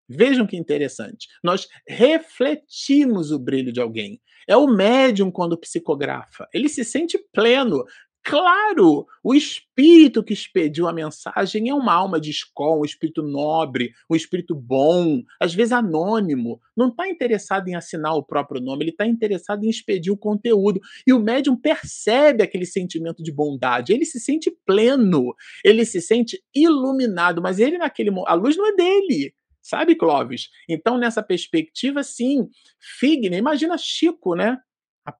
Vejam que interessante. Nós refletimos o brilho de alguém. É o médium quando psicografa. Ele se sente pleno. Claro, o espírito que expediu a mensagem é uma alma de escola, um espírito nobre, um espírito bom, às vezes anônimo. Não está interessado em assinar o próprio nome, ele está interessado em expedir o conteúdo. E o médium percebe aquele sentimento de bondade, ele se sente pleno, ele se sente iluminado, mas ele naquele a luz não é dele. Sabe, Clóvis? Então, nessa perspectiva, sim, Figner, imagina Chico, né?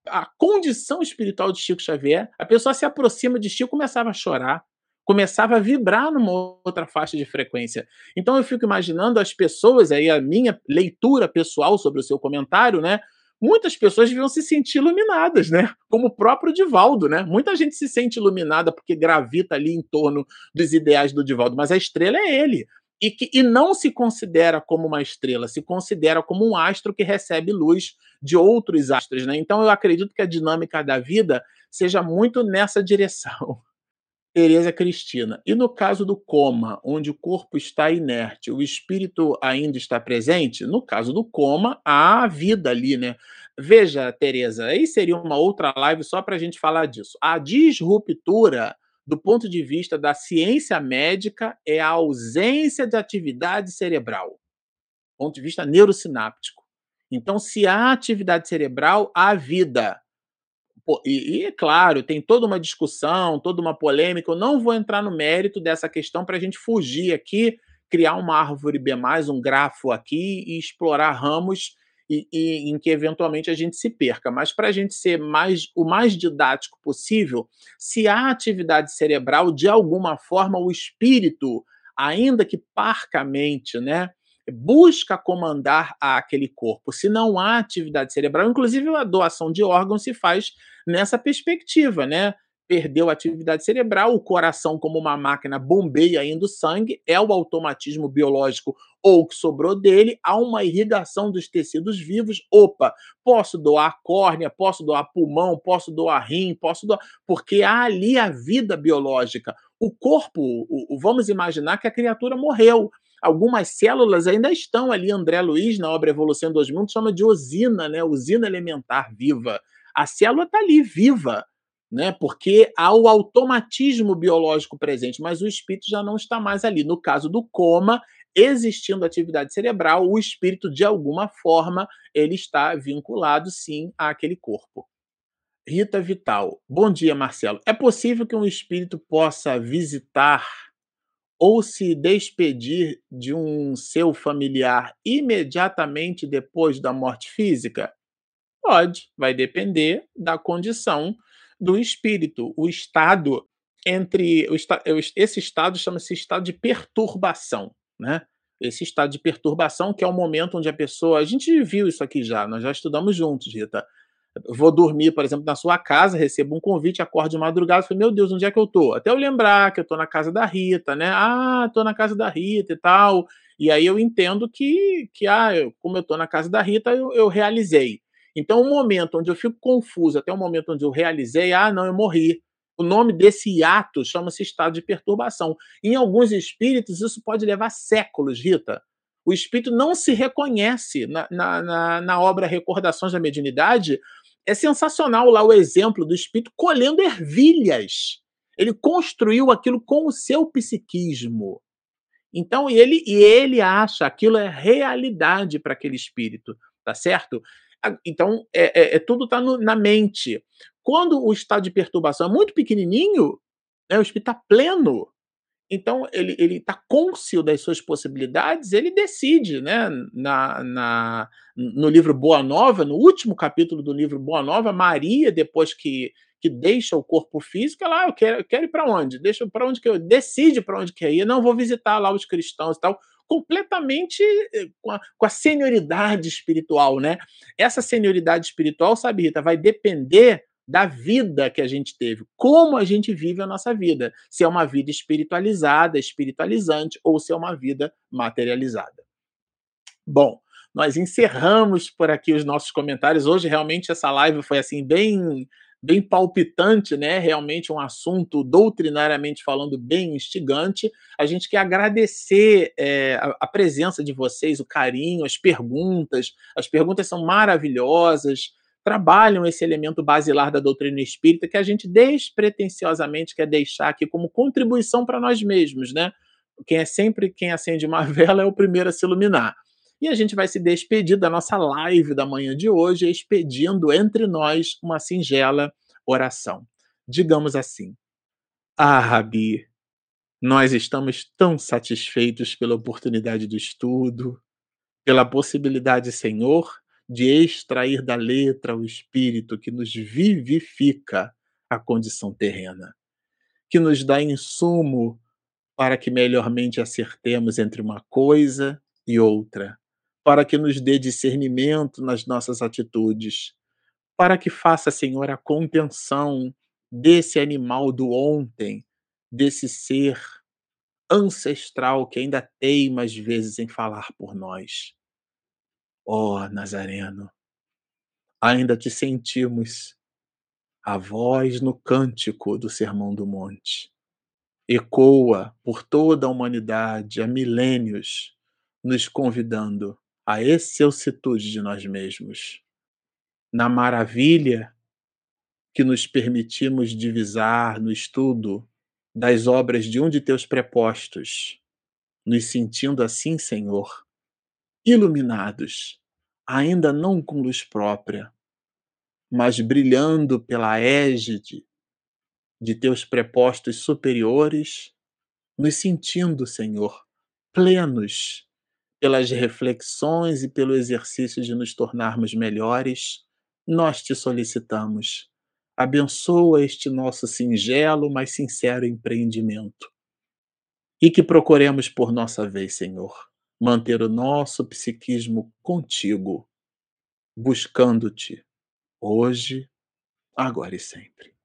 A, a, condição espiritual de Chico Xavier, a pessoa se aproxima de Chico começava a chorar. começava a vibrar numa outra faixa de frequência. Então eu fico imaginando as pessoas aí, a minha leitura pessoal sobre o seu comentário, né? Muitas pessoas deviam se sentir iluminadas, né? Como o próprio Divaldo, né? Muita gente se sente iluminada porque gravita ali em torno dos ideais do Divaldo, mas a estrela é ele. E, que, e não se considera como uma estrela, se considera como um astro que recebe luz de outros astros, né? Então eu acredito que a dinâmica da vida seja muito nessa direção. [laughs] Tereza Cristina. E no caso do coma, onde o corpo está inerte, o espírito ainda está presente? No caso do coma, há vida ali, né? Veja, Tereza, aí seria uma outra live só para a gente falar disso. A disruptura, do ponto de vista da ciência médica, é a ausência de atividade cerebral, do ponto de vista neurosináptico. Então, se há atividade cerebral, há vida. E, e, claro, tem toda uma discussão, toda uma polêmica. Eu não vou entrar no mérito dessa questão para a gente fugir aqui, criar uma árvore B, um grafo aqui e explorar ramos e, e, em que eventualmente a gente se perca. Mas para a gente ser mais o mais didático possível, se há atividade cerebral, de alguma forma o espírito, ainda que parcamente, né? busca comandar aquele corpo. Se não há atividade cerebral, inclusive a doação de órgãos se faz nessa perspectiva, né? Perdeu a atividade cerebral, o coração, como uma máquina, bombeia ainda o sangue, é o automatismo biológico ou que sobrou dele, há uma irrigação dos tecidos vivos. Opa, posso doar córnea, posso doar pulmão, posso doar rim, posso doar. Porque há ali a vida biológica. O corpo, o, o, vamos imaginar que a criatura morreu algumas células ainda estão ali. André Luiz, na obra Evolução dos Mundos, chama de usina, né? usina elementar viva. A célula está ali, viva, né? porque há o automatismo biológico presente, mas o espírito já não está mais ali. No caso do coma, existindo atividade cerebral, o espírito, de alguma forma, ele está vinculado, sim, àquele corpo. Rita Vital. Bom dia, Marcelo. É possível que um espírito possa visitar ou se despedir de um seu familiar imediatamente depois da morte física? Pode, vai depender da condição do espírito. O estado entre esse estado chama-se estado de perturbação, né? Esse estado de perturbação que é o momento onde a pessoa, a gente viu isso aqui já, nós já estudamos juntos, Rita vou dormir, por exemplo, na sua casa, recebo um convite, acordo de madrugada, falo, meu Deus, onde é que eu tô? Até eu lembrar que eu tô na casa da Rita, né? Ah, tô na casa da Rita e tal. E aí eu entendo que, que ah, eu, como eu tô na casa da Rita, eu, eu realizei. Então, o momento onde eu fico confuso, até o momento onde eu realizei, ah, não, eu morri. O nome desse ato chama-se estado de perturbação. Em alguns espíritos, isso pode levar séculos, Rita. O espírito não se reconhece na, na, na, na obra Recordações da Mediunidade, é sensacional lá o exemplo do espírito colhendo ervilhas. Ele construiu aquilo com o seu psiquismo. Então ele e ele acha aquilo é realidade para aquele espírito, tá certo? Então é, é, é tudo está na mente. Quando o estado de perturbação é muito pequenininho, né, o espírito está pleno. Então, ele está cônscio das suas possibilidades, ele decide, né? Na, na, no livro Boa Nova, no último capítulo do livro Boa Nova, Maria, depois que, que deixa o corpo físico, ela, ah, eu quero, eu quero ir para onde? Deixa para onde que eu decide para onde quer ir, não vou visitar lá os cristãos e tal, completamente eh, com a, com a senioridade espiritual, né? Essa senioridade espiritual, sabe, Rita, vai depender da vida que a gente teve, como a gente vive a nossa vida, se é uma vida espiritualizada, espiritualizante ou se é uma vida materializada. Bom, nós encerramos por aqui os nossos comentários. Hoje realmente essa live foi assim bem bem palpitante, né? Realmente um assunto doutrinariamente falando bem instigante. A gente quer agradecer é, a, a presença de vocês, o carinho, as perguntas. As perguntas são maravilhosas trabalham esse elemento basilar da doutrina espírita que a gente despretensiosamente quer deixar aqui como contribuição para nós mesmos, né? Quem é sempre quem acende uma [laughs] vela é o primeiro a se iluminar. E a gente vai se despedir da nossa live da manhã de hoje, expedindo entre nós uma singela oração. Digamos assim: Ah, Rabi, nós estamos tão satisfeitos pela oportunidade do estudo, pela possibilidade, Senhor, de extrair da letra o espírito que nos vivifica a condição terrena. que nos dá insumo para que melhormente acertemos entre uma coisa e outra, para que nos dê discernimento nas nossas atitudes, para que faça, Senhor, a contenção desse animal do ontem, desse ser ancestral que ainda teima às vezes em falar por nós. Ó oh, Nazareno, ainda te sentimos a voz no cântico do Sermão do Monte. Ecoa por toda a humanidade há milênios, nos convidando à excelsitude de nós mesmos. Na maravilha que nos permitimos divisar no estudo das obras de um de teus prepostos, nos sentindo assim, Senhor, iluminados, ainda não com luz própria, mas brilhando pela égide de teus prepostos superiores, nos sentindo, Senhor, plenos pelas reflexões e pelo exercício de nos tornarmos melhores, nós te solicitamos. Abençoa este nosso singelo, mas sincero empreendimento. E que procuremos por nossa vez, Senhor, manter o nosso psiquismo contigo, buscando-te, hoje, agora e sempre.